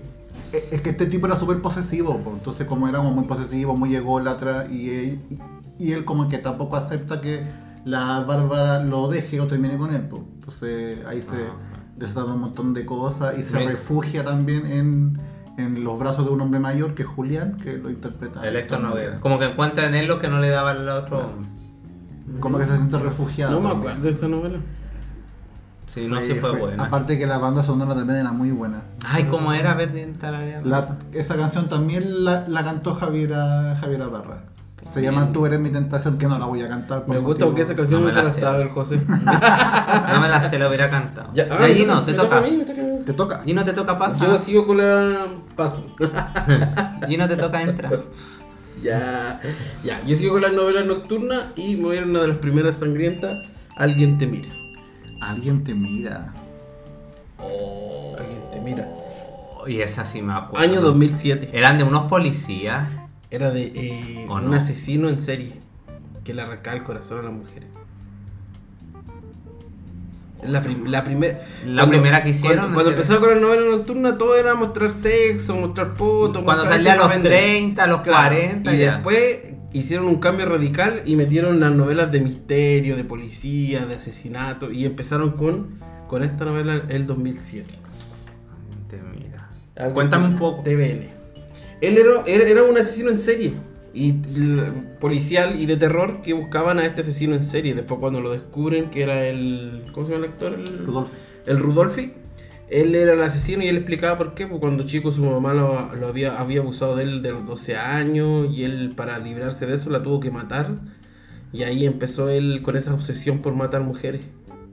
es que este tipo era súper posesivo, po. entonces como era muy posesivo, muy ególatra y él, y, y él como que tampoco acepta que la Bárbara lo deje o termine con él, po. entonces ahí se Ah. desatan un montón de cosas y se Me- refugia también en, en los brazos de un hombre mayor que es Julián, que lo interpreta. El Héctor Noguera. Como que encuentra en él lo que no le daba al otro. Como que se siente refugiado. No me acuerdo de esa novela. Sí, no, sí fue buena. Aparte que la banda sonora también era muy buena. Ay, ¿cómo era? A ver. La- esa canción también la, la cantó Javiera, Javiera Barra. Se llama Tú eres mi tentación, que no la voy a cantar. por Me gusta porque esa canción No no, me se la sabe el José. No me la sé, la hubiera cantado. Ya, me te toca toca. a mí, me toca a mí. Te toca. Te toca Yo sigo con la paso. Gino, te toca entrar. ya, ya. Yo sigo con las novelas nocturnas y me voy a ir a una de las primeras sangrientas. Alguien te mira. Alguien te mira. Alguien te mira. Y esa sí me acuerdo. Año 2007. Eran de unos policías. Era de eh, ¿O un no? asesino en serie que le arrancaba el corazón a las mujeres. La, prim- la, primer- La primera que hicieron, Cuando, cuando empezaba con la novela nocturna, todo era mostrar sexo, mostrar puto. Cuando salía a los para vender. 30, a los Claro, 40. Y ya. después hicieron un cambio radical y metieron las novelas de misterio, de policía, de asesinato. Y empezaron con, con esta novela el 2007. Te mira. Cuéntame un poco. TVN. Él era, era, era un asesino en serie. Y policial y de terror que buscaban a este asesino en serie. Después cuando lo descubren que era el... ¿Cómo se llama el actor? El, Rudolfi. El Rudolfi. Él era el asesino y él explicaba por qué. Porque cuando chico su mamá lo, lo había, había abusado de él de los 12 años. Y él para librarse de eso la tuvo que matar. Y ahí empezó él con esa obsesión por matar mujeres.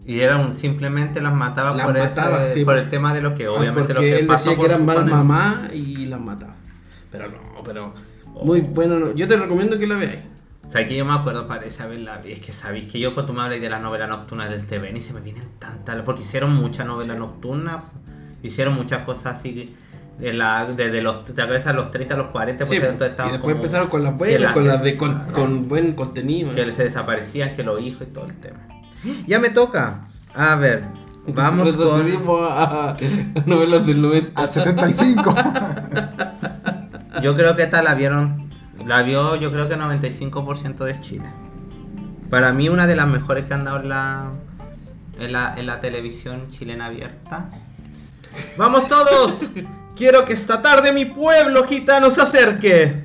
Y era un, simplemente las mataba, Las por, mataba, ese- sí. por el tema de lo que obviamente lo porque que él pasó decía que eran mal mamá y las mataba. Pero no, pero muy bueno. no. Yo te recomiendo que la veáis. Sea, que yo me acuerdo para esa vez, la, es que sabéis que yo cuando me hablas de las novelas nocturnas del TVN y se me vienen tantas, porque hicieron muchas novelas nocturnas, hicieron muchas cosas así, de la, desde los, te acuerdas, a los 30 a los 40, pues Sí, entonces y después como- empezaron con las buenas, la- con las de con, con buen contenido. que se desaparecían, que los hijos y todo el tema. Ya me toca. A ver, Vamos con. Retrocedimos a, a novelas del 90. Al 75. Yo creo que esta la vieron. La vio, yo creo que 95% de Chile. Para mí, una de las mejores que han dado en la, en la, en la televisión chilena abierta. ¡Vamos todos! Quiero que esta tarde mi pueblo gitano se acerque.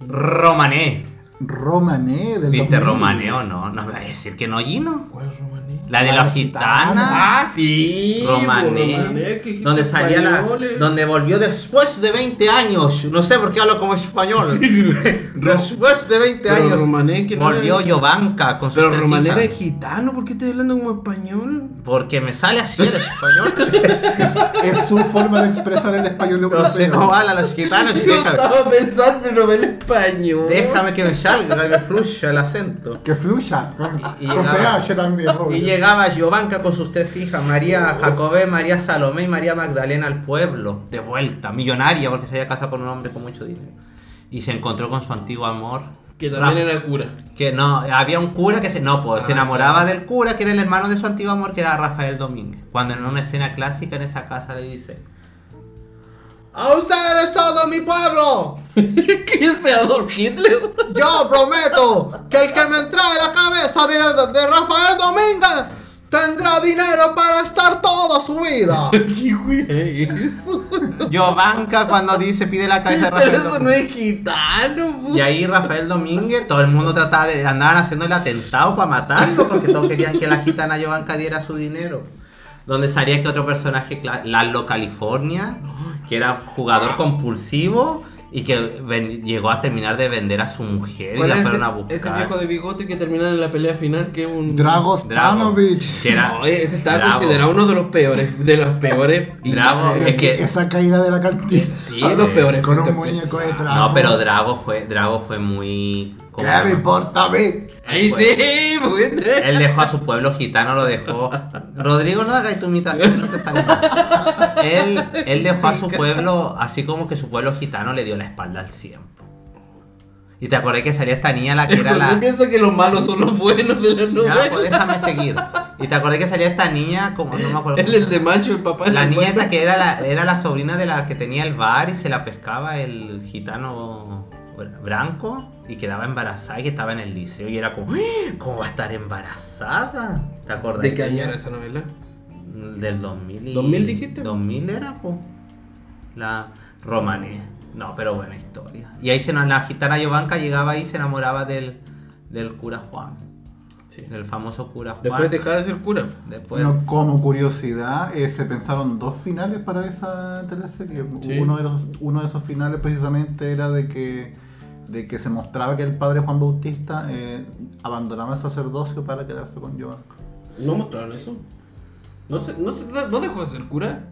Romané. Romané del ¿Viste 2000. Romané o no? No me va a decir que no, Gino. ¿Cuál es Romané? La de La la gitana. gitana. Ah, sí. Romané, Romané, que dijiste donde salía la, donde volvió después de 20 años, no sé por qué hablo como español, después de 20 Pero años, Romané, que no volvió era- Yovanka con sus Pero tres Romané hijas. era gitano, ¿por qué estás hablando como español? porque me sale así el español, Es su forma de expresar el español no sé europeo. cómo hablan los gitanos, Yo déjame, estaba pensando en novela español. déjame que me salga, que me fluya el acento. Que fluya. Y- y con llegaba- CH también. obvio. Y llegaba Giovanca con sus tres hijas, María Jacobé, María Salomé y María Magdalena al pueblo, de vuelta, millonaria porque se había casado con un hombre con mucho dinero. Y se encontró con su antiguo amor. Que también Ra- era cura. Que no, había un cura que se, no, pues, se Ah, enamoraba del cura, que era el hermano de su antiguo amor, que era Rafael Domínguez. Cuando en una escena clásica en esa casa le dice: ¡A ustedes todo mi pueblo! ¿Qué es Adolf Hitler? Yo prometo que el que me trae la cabeza de, de Rafael Domínguez tendrá dinero para estar toda su vida. ¿Qué wea es eso? Giovanca cuando dice pide la cabeza de Pero Rafael eso no es gitano, pu. Y ahí Rafael Domínguez, todo el mundo trataba de andaban haciendo el atentado para matarlo porque todos querían que la gitana Giovanca diera su dinero. Donde salía que otro personaje, Lalo California, que era un jugador compulsivo y que ven- llegó a terminar de vender a su mujer y ¿Cuál la fueron a ese, buscar. ese viejo de bigote que terminaba en la pelea final? Que es un. Drago Drago. Stanovic. Que era- No, ese Drago. considerado uno de los peores. De los peores. y- Drago, es que- Esa caída de la cantina. Sí, los peores. Con un muñeco de especiales. Drago. No, pero Drago fue, Drago fue muy... ¿cómo ¿Qué me importa a mí? Ahí sí, pues. Él dejó a su pueblo gitano, lo dejó. Rodrigo, no hagas tu imitación, no te sale mal. Él, él dejó a su pueblo, así como que su pueblo gitano le dio la espalda al tiempo. Y te acordé que salía esta niña, la que era Yo la. pienso que los malos son los buenos de la Ya, novela. pues déjame seguir. Y te acordé que salía esta niña, como no me acuerdo. Él cómo el de macho, el papá. La niña esta que era la, era la sobrina de la que tenía el bar y se la pescaba el gitano branco y quedaba embarazada y que estaba en el liceo y era como, "¡Ah! ¿cómo va a estar embarazada? ¿Te acuerdas? ¿De qué año era esa novela? Del 2000. y- ¿2000 dijiste? 2000 era, po. La romané. No, pero buena historia. Y ahí se nos, la gitana Giovanca llegaba ahí y se enamoraba del, del cura Juan. Sí. Del famoso cura Juan. Después dejaba de ser cura. Después- No, como curiosidad, eh, se pensaron dos finales para esa teleserie. Sí. Uno, de los, uno de esos finales precisamente era de que, de que se mostraba que el padre Juan Bautista eh, abandonaba el sacerdocio para quedarse con Giovanca. ¿No mostraron eso? ¿No, se, no, se- no dejó de ser cura?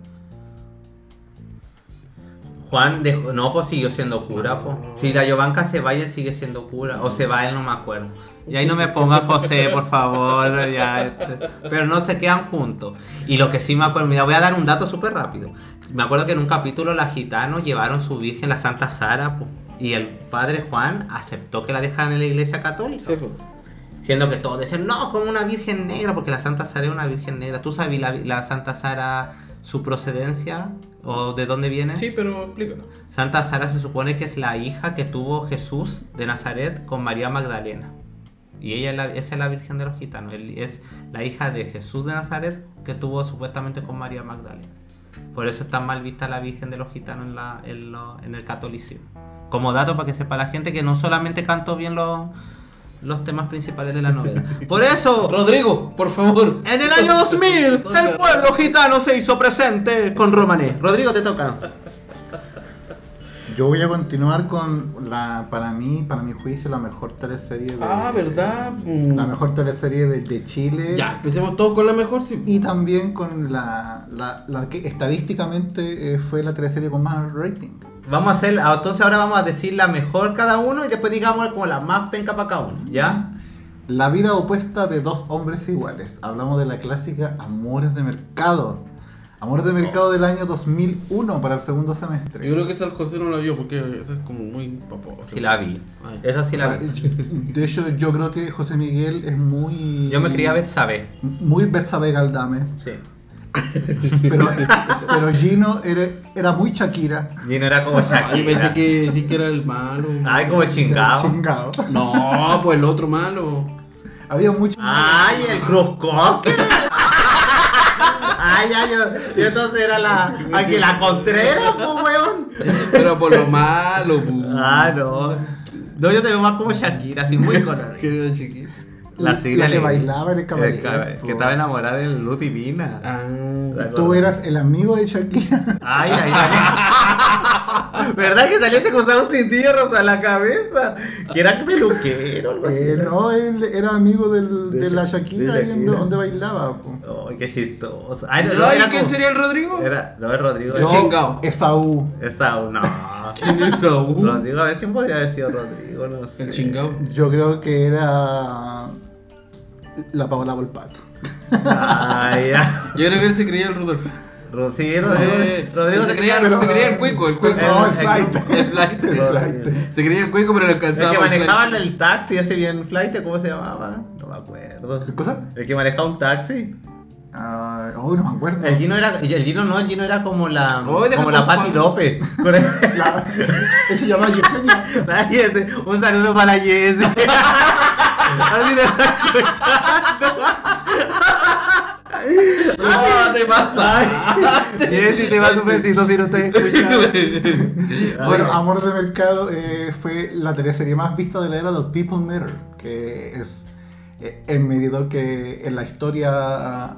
Juan dejó, no, pues siguió siendo cura, pues. Si la Giovanca se va y él sigue siendo cura. O se va él, no me acuerdo. Y ahí no me ponga José, por favor. ya, este. Pero no se quedan juntos. Y lo que sí me acuerdo, mira, voy a dar un dato súper rápido. Me acuerdo que en un capítulo los gitanos llevaron su virgen, la Santa Sara, po, y el padre Juan aceptó que la dejaran en la iglesia católica. Sí, pues. Siendo que todos decían, no, como una virgen negra, porque la Santa Sara es una virgen negra. ¿Tú sabes la, la Santa Sara, su procedencia? ¿O de dónde viene? Sí, pero explícalo. Santa Sara se supone que es la hija que tuvo Jesús de Nazaret con María Magdalena. Y ella es la, esa es la Virgen de los Gitanos. Él es la hija de Jesús de Nazaret que tuvo supuestamente con María Magdalena. Por eso está mal vista la Virgen de los Gitanos en, la, en, lo- en el catolicismo. Como dato para que sepa la gente que no solamente canto bien los, los temas principales de la novela. Por eso, Rodrigo, por favor. en el año 2000, el pueblo gitano se hizo presente con Romané. Rodrigo, te toca. Yo voy a continuar con la, para mí, para mi juicio, la mejor teleserie de, Ah, ¿verdad? Mm. La mejor teleserie de, de Chile. Ya, empecemos todos con la mejor, sí. Y también con la, la, la que estadísticamente eh, fue la teleserie con más rating. Vamos a hacer, entonces ahora vamos a decir la mejor cada uno y después digamos como la más penca para cada uno, ¿ya? La vida opuesta de dos hombres iguales. Hablamos de la clásica Amores de Mercado. Amores de Mercado del año 2001 para el segundo semestre. Yo creo que esa el José no la vio porque esa es como muy papo. Sí la vi. Ay. Esa sí O la sea, vi. yo- de hecho, yo creo que José Miguel es muy. Yo me quería Betsabe. Muy Betsabe Galdames. Sí. Pero, pero Gino era, era muy Shakira. Gino era como Ay, yo pensé Shakira. que sí que era el malo. Ay, como chingado. Chingado. No, pues el otro malo. Había mucho. Ay, el Cruz Coque. Ay, ay, yo, yo entonces era la. Aquí la Contreras, pues, weón. Pero por lo malo, pu. Ah, no. No, yo te veo más como Shakira, así muy colorida. La Siria que bailaba en el el cabaret. cab- Que estaba enamorada de Luz Divina. Ah. Tú eras el amigo de Shakira. Ay, ay, ay. ¿Verdad que saliste con un cintillo rosa en la cabeza? Que era peluquero o algo así. Eh, no, él era amigo del- De de, la Sha- Shakira, de ahí en Shakira. donde bailaba. po. Ay, qué chistoso. Ay, No, no, no, ¿y quién como- sería el Rodrigo? Era, no, es Rodrigo. El Yo, chingao. Esaú. Esa, no. ¿Quién es Saúl? Rodrigo, a ver, ¿quién podría haber sido Rodrigo? No sé. El chingao. Yo creo que era la Paola Volpato. Ay, ya. Yo creo que él se creía el Rudolf. Ro- Sí, Rodrigo. Eh, Rodrigo se creía, pero- se creía el cuico, el cuico. No, el el- flight. El flight. El flight. Se creía el cuico, pero le El alcanzaba. que por manejaba flight. el taxi, ese bien flight, ¿cómo se llamaba? No me acuerdo. ¿Qué cosa? El que manejaba un taxi. Ah, oh, no me acuerdo. El Gino era, el Gino no, el Gino era como la, Oye, deja como la con Patti. López. Con el- La- ese se llama Yesenia. La Yese. Un saludo para la Yese. A ver si nos está escuchando. No, te pasa. Yese, te mando un besito si no estás escuchando. Bueno, Amor de Mercado eh, fue la teleserie más vista de la era del People Matter, que es el medidor que en la historia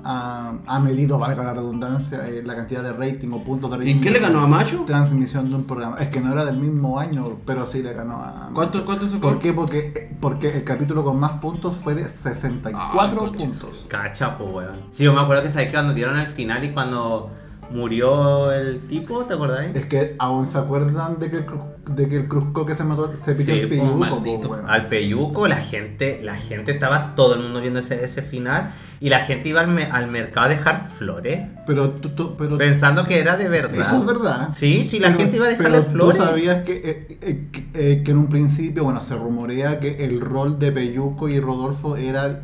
ha, medido, valga la redundancia, eh, la cantidad de rating o puntos de rating. ¿Y qué le ganó a Macho? Transmisión de un programa. Es que no era del mismo año, pero sí le ganó a. ¿Cuánto, cuánto sacó? ¿Por qué? Porque, porque el capítulo con más puntos fue de 64 Ah, puntos. Cacha, pues, weón. Sí, yo me acuerdo que sabes que cuando dieron el final y cuando murió el tipo, ¿te acordáis? Es que aún se acuerdan de que el, Cruz- de que el Cruzco que se mató se Sí, el pues, peyuco, po. Al Peyuco, la gente, la gente estaba todo el mundo viendo ese, ese final y la gente iba al, me- al mercado a dejar flores Pero tú, tú- pero pensando que era de verdad. Eso es verdad. Sí, sí, la Pero- gente iba a dejarle pero flores. Tú sabías que, eh, eh, que, eh, que en un principio, bueno, se rumorea que el rol de Peyuco y Rodolfo era.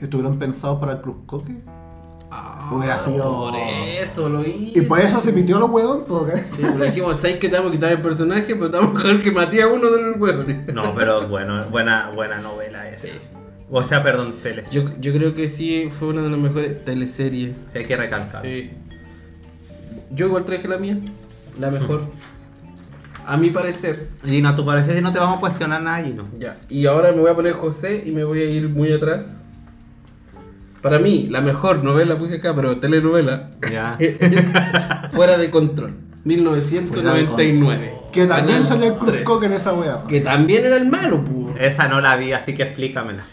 Estuvieron pensados para el Cruzcoque. Ah, Hubiera sido- Por eso lo hice. Y por eso se pitió los huevos, porque. Sí, pues le dijimos, ¿sabes que te vamos a quitar el personaje? Pero te vamos a dejar que maté a uno de los huevos. No, pero bueno, buena, buena novela esa. Sí. O sea, perdón, teles. Yo, yo creo que sí fue una de las mejores teleseries. Sí, hay que recalcar. Sí. Yo igual traje la mía. La mejor. A mi parecer. Gino, a tu parecer no te vamos a cuestionar nada, Gino. Ya. Y ahora me voy a poner José y me voy a ir muy atrás. Para mí, la mejor novela puse acá, pero telenovela. Ya. Fuera de control. 1999. Que también salía el 3. Cruzcoque en esa wea. Que también era el malo, pu. Esa no la vi, así que explícamela.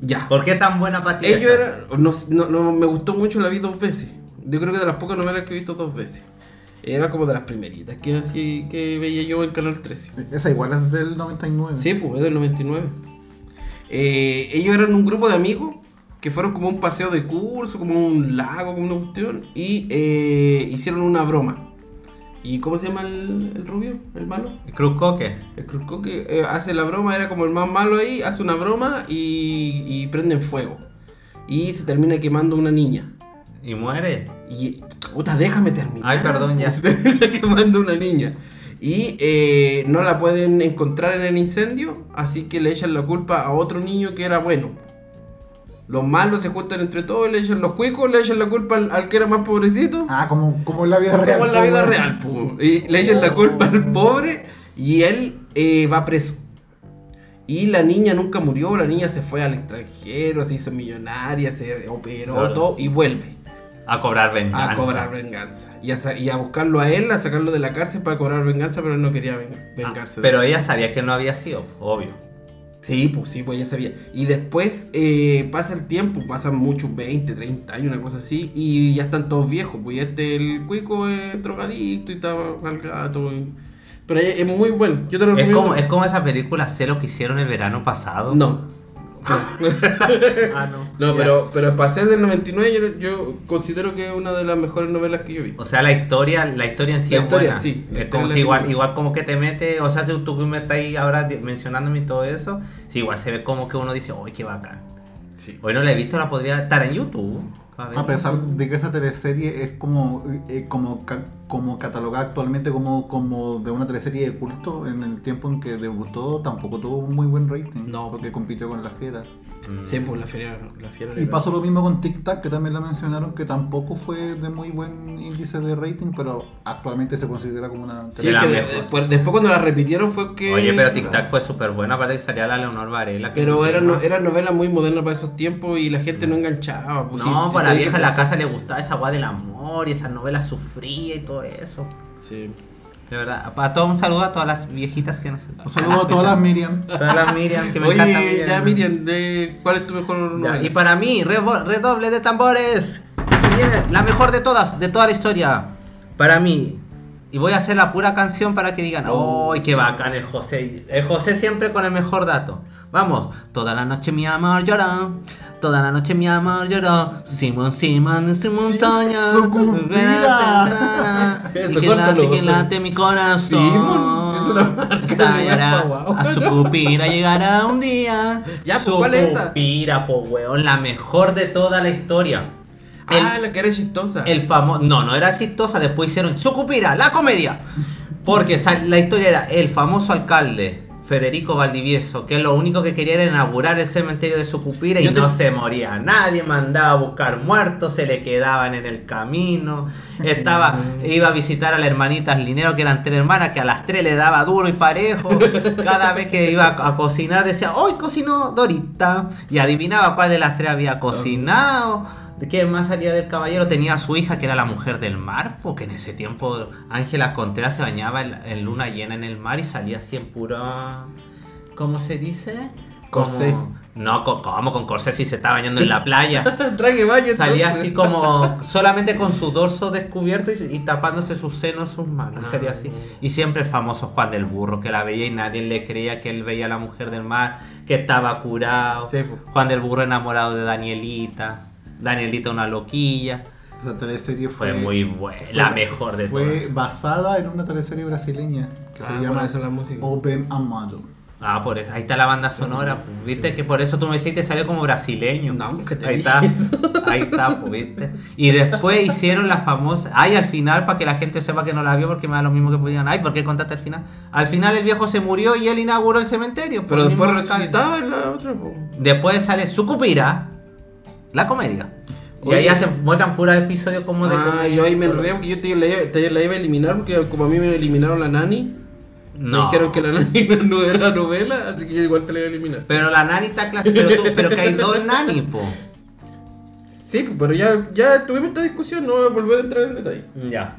Ya. ¿Por qué tan buena para ti? Ellos eran. No, no, no, me gustó mucho, la vi dos veces. Yo creo que de las pocas novelas que he visto dos veces. Era como de las primeritas que, así, que veía yo en Canal 13. Esa igual es del 99. Sí, pues es del 99. Eh, ellos eran un grupo de amigos que fueron como un paseo de curso, como un lago, como una cuestión, y eh, hicieron una broma. ¿Y cómo se llama el, el rubio? ¿El malo? Cruz Coque. El Cruzco que eh, hace la broma, era como el más malo ahí, hace una broma y, y prenden fuego. Y se termina quemando una niña. ¿Y muere? Y, puta, déjame terminar. Ay, perdón, ya. Se termina quemando una niña. Y eh, no la pueden encontrar en el incendio, así que le echan la culpa a otro niño que era bueno. Los malos se juntan entre todos, le echan los cuicos, le echan la culpa al, al que era más pobrecito. Ah, como, como en la vida real. Como en la vida real, po. Y le echan la culpa al pobre y él eh, va preso. Y la niña nunca murió, la niña se fue al extranjero, se hizo millonaria, se operó Claro. todo y vuelve A cobrar venganza. a cobrar venganza. Y a, y a buscarlo a él, a sacarlo de la cárcel para cobrar venganza, pero él no quería ven- Ah, vengarse. de pero él. ella sabía que no había sido, obvio. Sí, pues sí, pues ya sabía. Y después eh, pasa el tiempo, pasan muchos 20, 30 años, una cosa así, y ya están todos viejos. Pues ya este, el cuico es drogadicto y está al gato. y- Pero es, es muy bueno. Yo te lo Es recomiendo. como, es como esa película Celo que hicieron el verano pasado. No. Ah, no. Pero, pero para ser del 99 yo, yo considero que es una de las mejores novelas que yo vi. O sea, la historia, la historia en sí La es historia, buena. sí, la Es historia como si igual, que- igual como que te mete, o sea, si tú que me estás ahí ahora mencionándome y todo eso, sí, igual se ve como que uno dice, uy, qué bacán. Sí. Hoy no la he visto, la podría estar en YouTube. A pesar de que esa teleserie es como, eh, como, ca- como catalogada actualmente como, como de una teleserie de culto, en el tiempo en que debutó tampoco tuvo un muy buen rating. No. Porque compitió con La Fiera. Mm. Sí, pues la fiera, la fiera Y pasó lo mismo con Tic Tac, que también la mencionaron, que tampoco fue de muy buen índice de rating, pero actualmente se considera como una Sí, es la que después, después cuando la repitieron fue que. Oye, pero Tic Tac fue súper buena, aparte que salía la Leonor Varela. que Pero era, no, era novela muy moderna para esos tiempos y la gente no enganchaba. Pues, No, para la tenía que vieja en la casa le gustaba esa guay del amor y esas novelas sufría y todo eso. Sí. De verdad. Para todo un saludo a todas las viejitas que nos. Un saludo a todas las Miriam. Todas las Miriam, que me Oye, encanta Miriam. ya Miriam, de, ¿cuál es tu mejor novela? y para mí, redoble de tambores. la mejor de todas, de toda la historia. Para mí. Y voy a hacer la pura canción para que digan, ¡ay, qué bacán el José! El José siempre con el mejor dato. Vamos, toda la noche mi amor lloró. Toda la noche mi amor lloró. Simón, Simón, en su montaña. Eso, que late, que late mi corazón. Simón, es una marca Estallará guau. a su cupira llegará un día. Ya, pues, Su ¿cuál es esa? Cupira, po, weón, la mejor de toda la historia. El, Ah, la que era chistosa. el famoso. No, no era chistosa, después hicieron su cupira, la comedia. Porque la historia era el famoso alcalde. Federico Valdivieso, que lo único que quería era inaugurar el cementerio de Sucupira y te- no se moría. Nadie, mandaba a buscar muertos, se le quedaban en el camino, estaba, iba a visitar a las hermanitas Linero, que eran tres hermanas, que a las tres le daba duro y parejo, cada vez que iba a, a cocinar decía, hoy cocinó Dorita, y adivinaba cuál de las tres había cocinado. ¿De qué más salía del caballero? Tenía a su hija que era la mujer del mar, porque en ese tiempo Ángela Contreras se bañaba en, en luna llena en el mar y salía así en pura... ¿Cómo se dice? Como- Corsé. No, co- ¿cómo con corsé si se está bañando en la playa? Traje baño. Salía así como solamente con su dorso descubierto y, y tapándose sus senos, sus manos. Ah. Sería así. Y siempre el famoso Juan del Burro, que la veía y nadie le creía que él veía a la mujer del mar, que estaba curado. Sí, po. Juan del Burro enamorado de Danielita. Danielita una loquilla. Esa teleserie Fue fue, muy buena, fue- la mejor de Fue todas. basada en una teleserie brasileña que Ah, se por llama eso la música. Open Amado. Ah, por eso. Ahí está la banda sonora. pues, ¿Viste? Que por eso tú me decís te salió como brasileño. No, que te Ahí está. eso. Ahí está, pues, ¿viste? Y después hicieron la famosa. Ay, al final, para que la gente sepa que no la vio, porque me da lo mismo que podían. Ay, ¿por qué contaste al final? Al final el viejo se murió y él inauguró el cementerio. Pero por el después resucitaba en la otra. po. Después sale Sucupira, la comedia. Y Oye. ahí hacen, muestran puros episodios como de. Ah, comedia. yo ahí me enredé porque yo te la, iba- te la iba a eliminar porque como a mí me eliminaron la nani, me No. dijeron que la nani no era novela, así que yo igual te la iba a eliminar. Pero la nani está clase. Pero, tú- pero que hay dos nani, po. Sí, pero ya, ya tuvimos esta discusión, no voy a volver a entrar en detalle. Ya.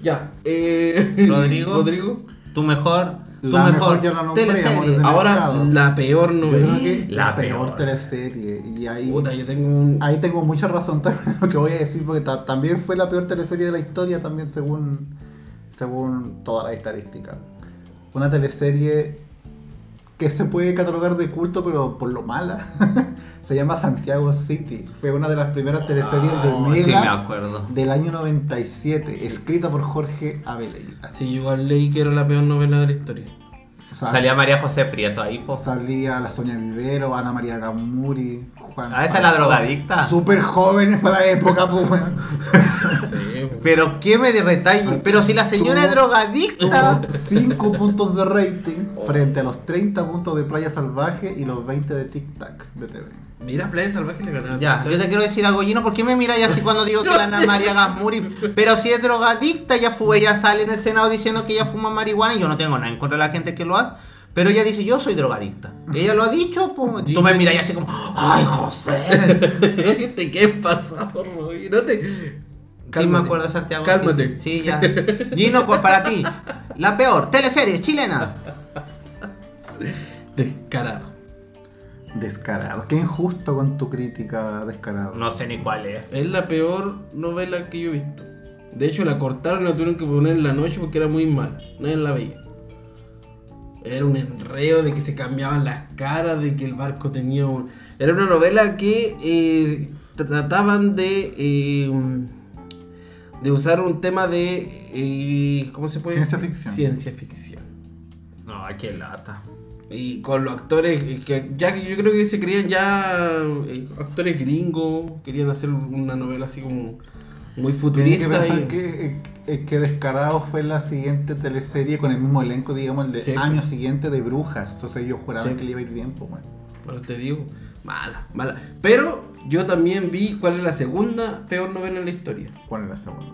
Ya, eh, Rodrigo. Rodrigo. Tu mejor. Tu La mejor, mejor la nombré, teleserie. Ahora, la peor novela. La la, peor, peor. teleserie. Y ahí, Puta, yo tengo un. ahí tengo mucha razón también lo que voy a decir, porque ta- también fue la peor teleserie de la historia, también según, según todas las estadísticas. Una teleserie que se puede catalogar de culto, pero por lo mala. se llama Santiago City. Fue una de las primeras teleseries de Oh, sí, Mega del año 97, escrita por Jorge Abeleira. Sí, yo igual leí que era la peor novela de la historia. Salía María José Prieto ahí, po. Salía la Sonia Vivero, Ana María Gamuri, Juan. Ah, esa es la drogadicta. Súper jóvenes para la época, pues. Sí, Pero qué me derretáis. Pero si la señora es drogadicta. Tuvo 5 puntos de rating frente a los 30 puntos de Playa Salvaje y los 20 de Tic Tac de TV. Mira, Playa Salvaje le ganaba. Ya, yo te quiero decir algo, Gino, ¿por qué me miráis así cuando digo que la Ana María Gasmuri? Pero si es drogadicta, ella, fue, ella sale en el Senado diciendo que ella fuma marihuana y yo no tengo nada en contra de la gente que lo hace. Pero ella dice, yo soy drogadicta. Ella lo ha dicho, pues. Tú me miráis así como, ¡ay, José! ¿Te qué pasado, Roy? No te. Sí, me acuerdo Santiago. Cálmate. Sí, sí, ya. Gino, pues, para ti, la peor teleserie chilena. Descarado. Descarado. Qué injusto con tu crítica, descarado. No sé ni cuál es. Es la peor novela que yo he visto. De hecho, la cortaron y la tuvieron que poner en la noche porque era muy mala. Nadie la veía. Era un enreo de que se cambiaban las caras, de que el barco tenía un... Era una novela que eh, trataban de... eh, de usar un tema de... eh, ¿Cómo se puede Ciencia ficción. Ciencia ficción. No, qué lata. Y con los actores eh, que ya que yo creo que se creían ya eh, actores gringos, querían hacer una novela así como muy Tienes que futurista. pensar y- que, eh, que Descarado fue la siguiente teleserie con el mismo elenco, digamos, el de Sí. año siguiente de Brujas. Entonces ellos juraban Sí. que le iba a ir bien, pues bueno. Pero te digo, mala, mala. Pero yo también vi cuál es la segunda peor novela en la historia. ¿Cuál es la segunda?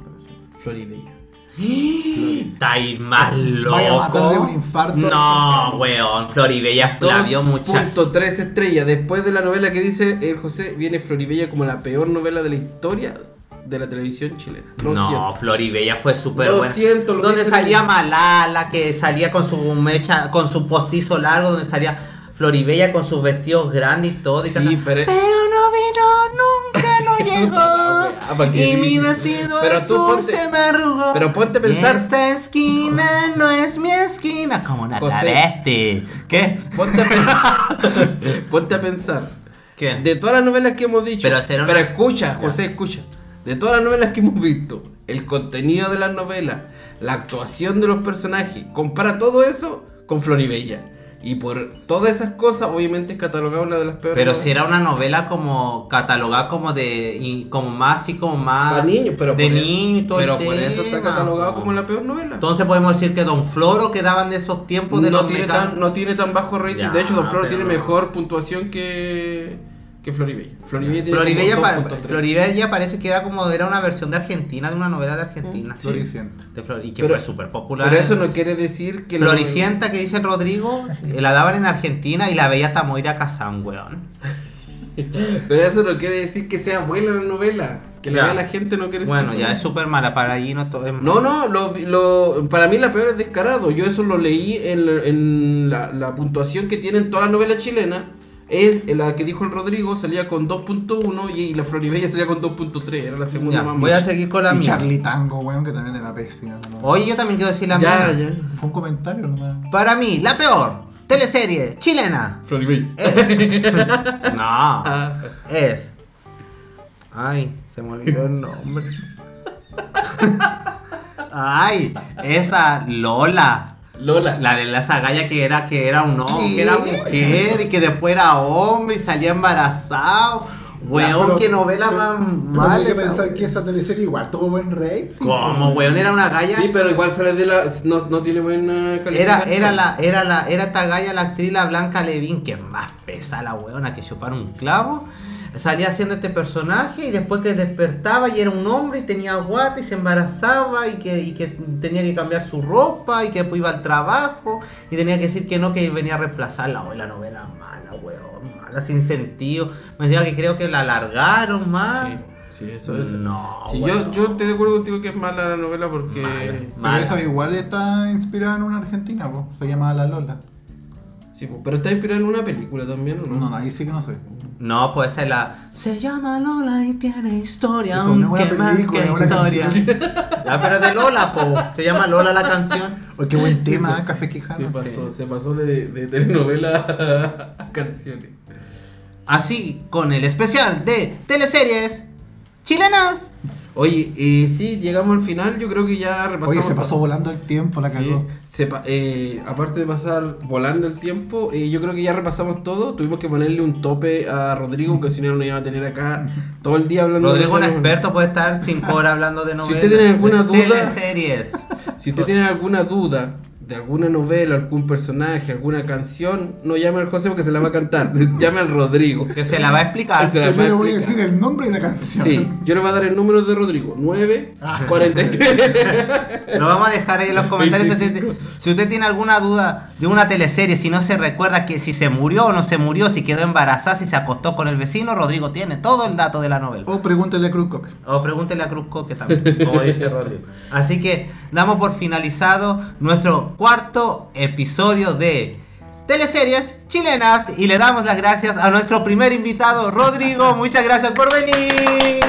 Floribella. Estáis más loco. Un infarto. No, weón. Floribella Flavio, muchacho. 2.3 estrellas. Después de la novela que dice el José, viene Floribella como la peor novela de la historia de la televisión chilena. Lo No, siento. Floribella fue súper Lo buena. siento, lo Donde salía el- Malala, que salía con su mecha, con su postizo largo, donde salía Floribella con sus vestidos grandes y todo. y Sí, cantaba, pero- no vino, nunca no llegó. Ah, ¿para qué y mi vestido Pero tú azul ponte- se me arrugó. pero ponte a pensar. Esa esquina no es mi esquina. Como una travesti. ¿Qué? Ponte a, pen- Ponte a pensar. ¿Qué? De todas las novelas que hemos dicho. Pero una- pero escucha, José, escucha. De todas las novelas que hemos visto, el contenido de las novelas, la actuación de los personajes, compara todo eso con Floribella. Y por todas esas cosas, obviamente es catalogada una de las peores. Pero si era una novela como catalogada como de y como más así como más Para niños, pero de e- niño y todo el pero por eso está catalogado po. como la peor novela. Entonces podemos decir que Don Floro quedaban de esos tiempos de no, los tiene mecan- tan, no tiene tan bajo rating. Ya, de hecho, Don Floro pero- tiene mejor puntuación que, que Floribella. Floribella tiene Floribella, como pa- 2.3. Floribella parece que era como era una versión de Argentina de una novela de Argentina. Sí. Floricienta. De Flor- y que Pero- fue súper popular. Pero eso no quiere decir que Floricienta que dice Rodrigo, la daban en Argentina y la veía hasta Moira Kazan, weón. Pero eso no quiere decir que sea buena la novela. Que la vea la gente no quiere decir Bueno, ya es súper mala para allí, no todo es No, no, lo, lo- para mí la peor es descarado. Yo eso lo leí en, la- en la, la puntuación que tienen todas las novelas chilenas. Es la que dijo el Rodrigo, salía con 2.1 y la Floribella salía con 2.3. Era la segunda Ya, más voy a seguir con la Y mía. Charlie Tango, weón, que también era pésima. ¿no? Oye, yo también quiero decir la Ya, mía. ya. Fue un comentario nomás. Para mí, la peor teleserie chilena Floribella. es. no, Ah, es. Ay, se me olvidó el nombre. Ay, esa Lola. Lola. La de la zagalla que era que era un hombre, ¿Qué? que era mujer y que después era hombre y salía embarazado. Weón, pero- qué novela pero- más mala. hay que pensar que esa teleserie igual tuvo buen rey. ¿Cómo, weón? Era una galla. Sí, pero igual sale de la. No, no tiene buena calidad. Era, era la, era la, era esta galla, la actriz, la Blanca Levin, que es más pesa la weona que chupar un clavo. Salía haciendo este personaje y después que despertaba y era un hombre y tenía guata y se embarazaba y que, y que tenía que cambiar su ropa y que después iba al trabajo y tenía que decir que no, que venía a reemplazarla. Hoy la novela mala, weón, mala, sin sentido. Me decía que creo que la alargaron más. Sí, sí, eso es. No, Sí, yo, yo estoy de acuerdo contigo que es mala la novela porque. Mala. Pero esa igual está inspirada en una argentina, po. se llama La Lola. Sí, pues, pero está inspirada en una película también, ¿o no? No, no, ahí sí que no sé. No, puede ser la. Se llama Lola y tiene historia, Eso aunque una más película, que historia. ya, pero de Lola, po. Se llama Lola la canción. Oye, qué buen tema, ¿eh? Café Quijano. Se pasó, se pasó de, de telenovela a canciones. Así con el especial de teleseries chilenas. Oye, eh, sí, llegamos al final. Yo creo que ya repasamos. Oye, se pasó volando el tiempo, la Sí, cagó. se pa- eh, aparte de pasar volando el tiempo, eh, yo creo que ya repasamos todo. Tuvimos que ponerle un tope a Rodrigo, porque si no, no iba a tener acá todo el día hablando Rodrigo, un de experto, puede estar cinco horas hablando de novelas. usted tiene alguna duda- Teleseries. Si usted tiene alguna duda de alguna novela, algún personaje, alguna canción, no llame al José porque se la va a cantar. llame al Rodrigo. Que se la va a explicar. Se la- Yo le voy a decir el nombre de la canción. Sí, yo le voy a dar el número de Rodrigo. 9, Ah. 43. Lo vamos a dejar ahí en los comentarios. Si usted, 25. si usted tiene alguna duda de una teleserie, si no se recuerda que si se murió o no se murió, si quedó embarazada, si se acostó con el vecino, Rodrigo tiene todo el dato de la novela. O pregúntele a Cruz Coque. O pregúntele a Cruz Coque también, como dice Rodrigo. Así que damos por finalizado nuestro cuarto episodio de teleseries chilenas y le damos las gracias a nuestro primer invitado, Rodrigo. Muchas gracias por venir.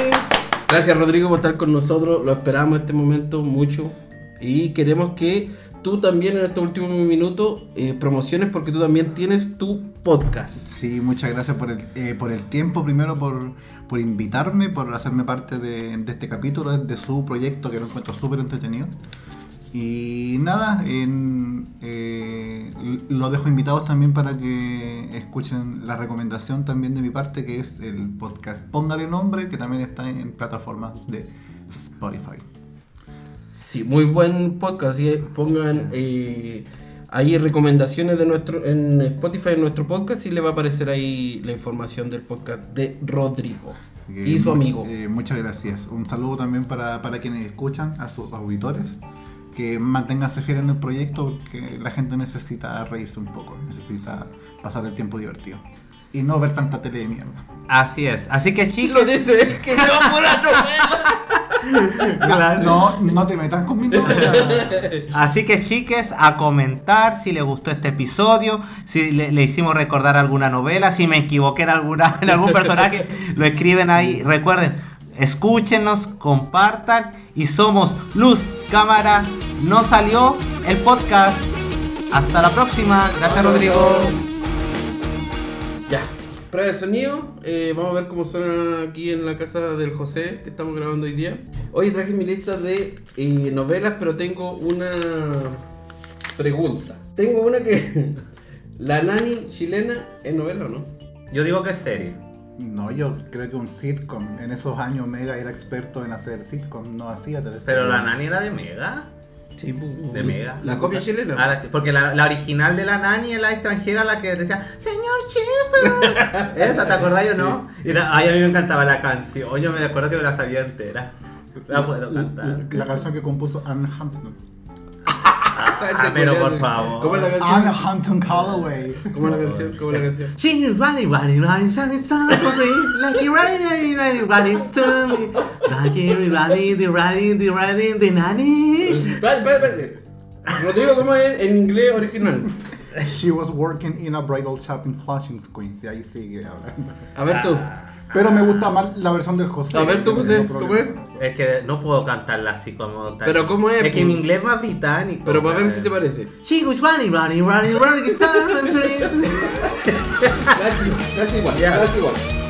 Gracias Rodrigo por estar con nosotros. Lo esperamos este momento mucho. Y queremos que tú también en estos últimos minutos eh, promociones porque tú también tienes tu podcast. Sí, muchas gracias por el, eh, por el tiempo, primero por, por invitarme, por hacerme parte de, de este capítulo, de su proyecto que lo encuentro súper entretenido. Y nada, en, eh, los dejo invitados también para que escuchen la recomendación también de mi parte, que es el podcast Póngale Nombre, que también está en plataformas de Spotify. Sí, muy buen podcast. y Pongan eh, ahí recomendaciones de nuestro en Spotify en nuestro podcast y le va a aparecer ahí la información del podcast de Rodrigo y su much- amigo. eh, muchas gracias. Un saludo también para, para quienes escuchan, a sus auditores. Que manténganse fieles en el proyecto porque la gente necesita reírse un poco, necesita pasar el tiempo divertido. Y no ver tanta tele de mierda. Así es. Así que Lo chicos. dice él que no por la novela. Claro. No, no te metas con mi novela. Así que chiques, a comentar si les gustó este episodio, si le, le hicimos recordar alguna novela, si me equivoqué en, alguna, en algún personaje, lo escriben ahí. Recuerden, escúchenos, compartan y somos Luz, Cámara, no salió el podcast. Hasta la próxima. Gracias Rodrigo. Ya, prueba de sonido. Eh, vamos a ver cómo suena aquí en la casa del José que estamos grabando hoy día. Hoy traje mi lista de eh, novelas, pero tengo una pregunta. Tengo una que. ¿La nani chilena es novela o no? Yo digo que es serio. No, yo creo que un sitcom. En esos años Mega era experto en hacer sitcom, no hacía teleseries. Pero la nani era de Mega. Sí, pu- De Mega. La copia chilena. Ah, la chi- porque la, la original de la nani es la extranjera, la que decía, Señor Schiffer. Esa, ¿te acordás o no? Y la- ay, a mí me encantaba la canción. Yo me acuerdo que me la sabía entera. La puedo cantar. La canción que compuso Anne Hampton. Ah, pero por favor. ¿Cómo es la canción? Hampton Calloway. ¿Cómo es la canción? ¿Cómo es la canción? She's running, running, running, running, me. Like running, running, running, running, you're running, running, the running, the nanny. Espérate, espérate, espérate. Rodrigo, ¿cómo es en inglés original? She was working in a bridal shop in Flushing, Queens. Y ahí sigue hablando. A ver tú. Pero me gusta más la versión del José. A ver tú, José, ¿cómo es? Es que no puedo cantarla así como tal. Pero ¿cómo es, Es que mi inglés es más británico. Pero para ver si se parece. She was running, running, running, running. Casi, casi igual, Ya. casi igual.